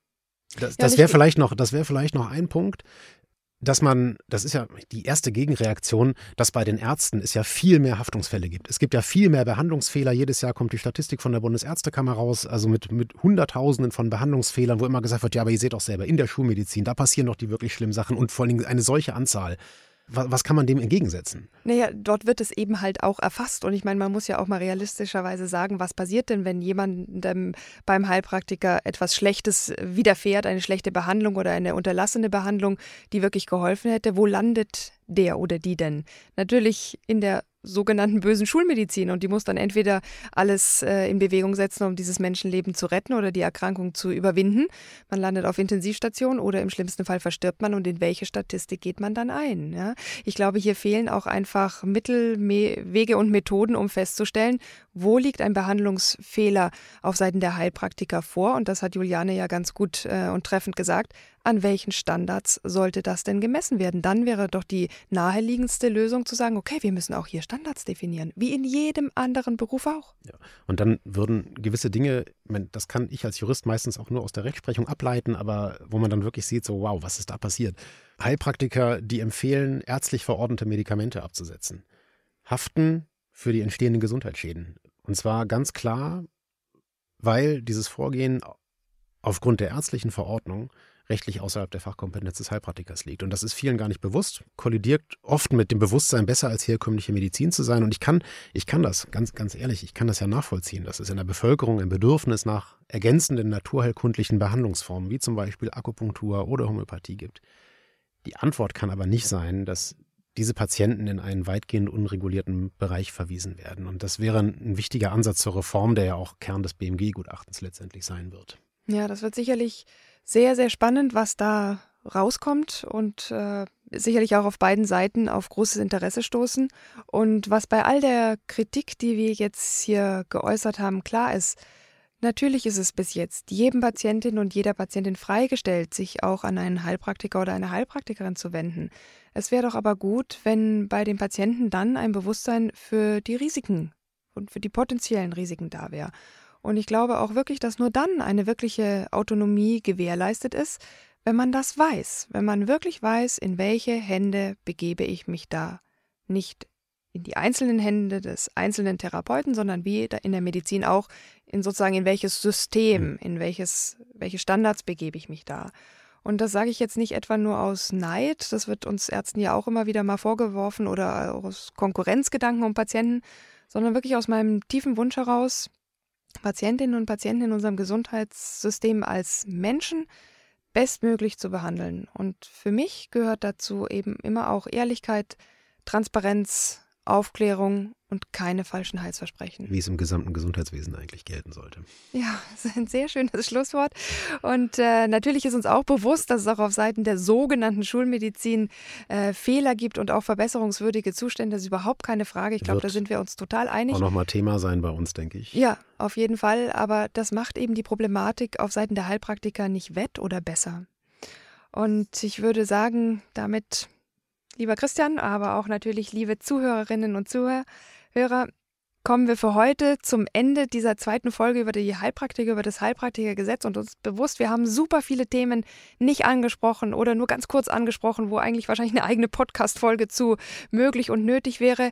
das, das wäre vielleicht noch, das wäre vielleicht noch ein Punkt dass man, das ist ja die erste Gegenreaktion, dass bei den Ärzten es ja viel mehr Haftungsfälle gibt. Es gibt ja viel mehr Behandlungsfehler. Jedes Jahr kommt die Statistik von der Bundesärztekammer raus, also mit, mit Hunderttausenden von Behandlungsfehlern, wo immer gesagt wird, ja, aber ihr seht doch selber, in der Schulmedizin, da passieren doch die wirklich schlimmen Sachen und vor allem eine solche Anzahl was kann man dem entgegensetzen? Naja, dort wird es eben halt auch erfasst. Und ich meine, man muss ja auch mal realistischerweise sagen, was passiert denn, wenn jemandem beim Heilpraktiker etwas Schlechtes widerfährt, eine schlechte Behandlung oder eine unterlassene Behandlung, die wirklich geholfen hätte? Wo landet der oder die denn? Natürlich in der sogenannten bösen Schulmedizin und die muss dann entweder alles äh, in Bewegung setzen, um dieses Menschenleben zu retten oder die Erkrankung zu überwinden. Man landet auf Intensivstation oder im schlimmsten Fall verstirbt man und in welche Statistik geht man dann ein? Ja? Ich glaube, hier fehlen auch einfach Mittel, Me Wege und Methoden, um festzustellen, wo liegt ein Behandlungsfehler auf Seiten der Heilpraktiker vor und das hat Juliane ja ganz gut äh, und treffend gesagt. An welchen Standards sollte das denn gemessen werden? Dann wäre doch die naheliegendste Lösung zu sagen, okay, wir müssen auch hier Standards definieren, wie in jedem anderen Beruf auch. Ja. Und dann würden gewisse Dinge, das kann ich als Jurist meistens auch nur aus der Rechtsprechung ableiten, aber wo man dann wirklich sieht, so wow, was ist da passiert? Heilpraktiker, die empfehlen, ärztlich verordnete Medikamente abzusetzen, haften für die entstehenden Gesundheitsschäden. Und zwar ganz klar, weil dieses Vorgehen aufgrund der ärztlichen Verordnung rechtlich außerhalb der Fachkompetenz des Heilpraktikers liegt. Und das ist vielen gar nicht bewusst, kollidiert oft mit dem Bewusstsein, besser als herkömmliche Medizin zu sein. Und ich kann, ich kann das, ganz, ganz ehrlich, ich kann das ja nachvollziehen, dass es in der Bevölkerung ein Bedürfnis nach ergänzenden naturheilkundlichen Behandlungsformen, wie zum Beispiel Akupunktur oder Homöopathie gibt. Die Antwort kann aber nicht sein, dass diese Patienten in einen weitgehend unregulierten Bereich verwiesen werden. Und das wäre ein wichtiger Ansatz zur Reform, der ja auch Kern des BMG-Gutachtens letztendlich sein wird. Ja, das wird sicherlich sehr, sehr spannend, was da rauskommt und äh, sicherlich auch auf beiden Seiten auf großes Interesse stoßen. Und was bei all der Kritik, die wir jetzt hier geäußert haben, klar ist, natürlich ist es bis jetzt jedem Patientin und jeder Patientin freigestellt, sich auch an einen Heilpraktiker oder eine Heilpraktikerin zu wenden. Es wäre doch aber gut, wenn bei den Patienten dann ein Bewusstsein für die Risiken und für die potenziellen Risiken da wäre. Und ich glaube auch wirklich, dass nur dann eine wirkliche Autonomie gewährleistet ist, wenn man das weiß, wenn man wirklich weiß, in welche Hände begebe ich mich da. Nicht in die einzelnen Hände des einzelnen Therapeuten, sondern wie in der Medizin auch in sozusagen in welches System, hm. in welches, welche Standards begebe ich mich da. Und das sage ich jetzt nicht etwa nur aus Neid, das wird uns Ärzten ja auch immer wieder mal vorgeworfen oder aus Konkurrenzgedanken um Patienten, sondern wirklich aus meinem tiefen Wunsch heraus, Patientinnen und Patienten in unserem Gesundheitssystem als Menschen bestmöglich zu behandeln. Und für mich gehört dazu eben immer auch Ehrlichkeit, Transparenz, Aufklärung und keine falschen Heilsversprechen. Wie es im gesamten Gesundheitswesen eigentlich gelten sollte. Ja, das ist ein sehr schönes Schlusswort. Und äh, natürlich ist uns auch bewusst, dass es auch auf Seiten der sogenannten Schulmedizin äh, Fehler gibt und auch verbesserungswürdige Zustände. Das ist überhaupt keine Frage. Ich glaube, da sind wir uns total einig. Auch nochmal Thema sein bei uns, denke ich. Ja, auf jeden Fall. Aber das macht eben die Problematik auf Seiten der Heilpraktiker nicht wett oder besser. Und ich würde sagen, damit lieber Christian, aber auch natürlich liebe Zuhörerinnen und Zuhörer, Hörer, kommen wir für heute zum Ende dieser zweiten Folge über die Heilpraktiker, über das Heilpraktikergesetz und uns bewusst, wir haben super viele Themen nicht angesprochen oder nur ganz kurz angesprochen, wo eigentlich wahrscheinlich eine eigene Podcast-Folge zu möglich und nötig wäre.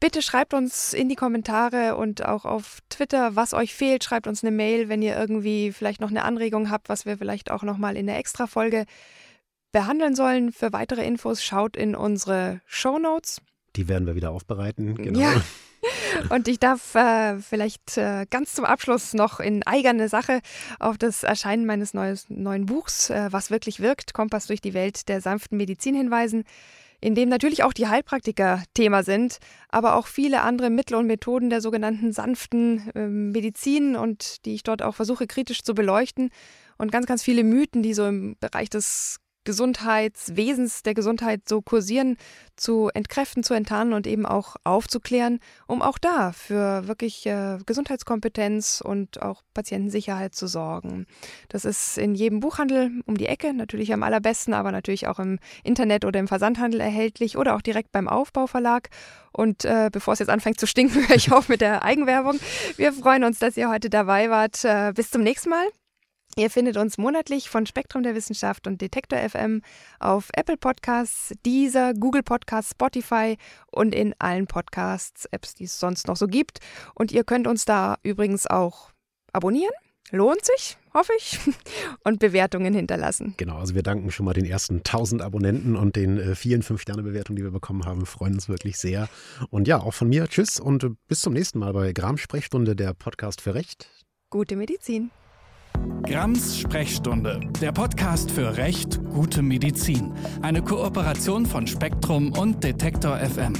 Bitte schreibt uns in die Kommentare und auch auf Twitter, was euch fehlt. Schreibt uns eine Mail, wenn ihr irgendwie vielleicht noch eine Anregung habt, was wir vielleicht auch nochmal in der Extra-Folge behandeln sollen. Für weitere Infos schaut in unsere Show Notes. Die werden wir wieder aufbereiten. Genau. Ja. Und ich darf äh, vielleicht äh, ganz zum Abschluss noch in eigene Sache auf das Erscheinen meines neues, neuen Buchs, äh, Was wirklich wirkt, Kompass durch die Welt der sanften Medizin hinweisen, in dem natürlich auch die Heilpraktiker Thema sind, aber auch viele andere Mittel und Methoden der sogenannten sanften ähm, Medizin und die ich dort auch versuche kritisch zu beleuchten und ganz, ganz viele Mythen, die so im Bereich des Gesundheitswesens der Gesundheit so kursieren, zu entkräften, zu enttarnen und eben auch aufzuklären, um auch da für wirklich äh, Gesundheitskompetenz und auch Patientensicherheit zu sorgen. Das ist in jedem Buchhandel um die Ecke, natürlich am allerbesten, aber natürlich auch im Internet oder im Versandhandel erhältlich oder auch direkt beim Aufbauverlag. Und äh, bevor es jetzt anfängt zu stinken, höre ich auf mit der Eigenwerbung. Wir freuen uns, dass ihr heute dabei wart. Äh, bis zum nächsten Mal. Ihr findet uns monatlich von Spektrum der Wissenschaft und Detektor FM auf Apple Podcasts, Deezer, Google Podcasts, Spotify und in allen Podcasts-Apps, die es sonst noch so gibt. Und ihr könnt uns da übrigens auch abonnieren. Lohnt sich, hoffe ich, und Bewertungen hinterlassen. Genau, also wir danken schon mal den ersten 1000 Abonnenten und den äh, vielen 5-Sterne-Bewertungen, die wir bekommen haben. Wir freuen uns wirklich sehr. Und ja, auch von mir, tschüss und bis zum nächsten Mal bei Gram Sprechstunde, der Podcast für Recht. Gute Medizin. Grams Sprechstunde, der Podcast für Recht, gute Medizin. Eine Kooperation von Spektrum und Detektor FM.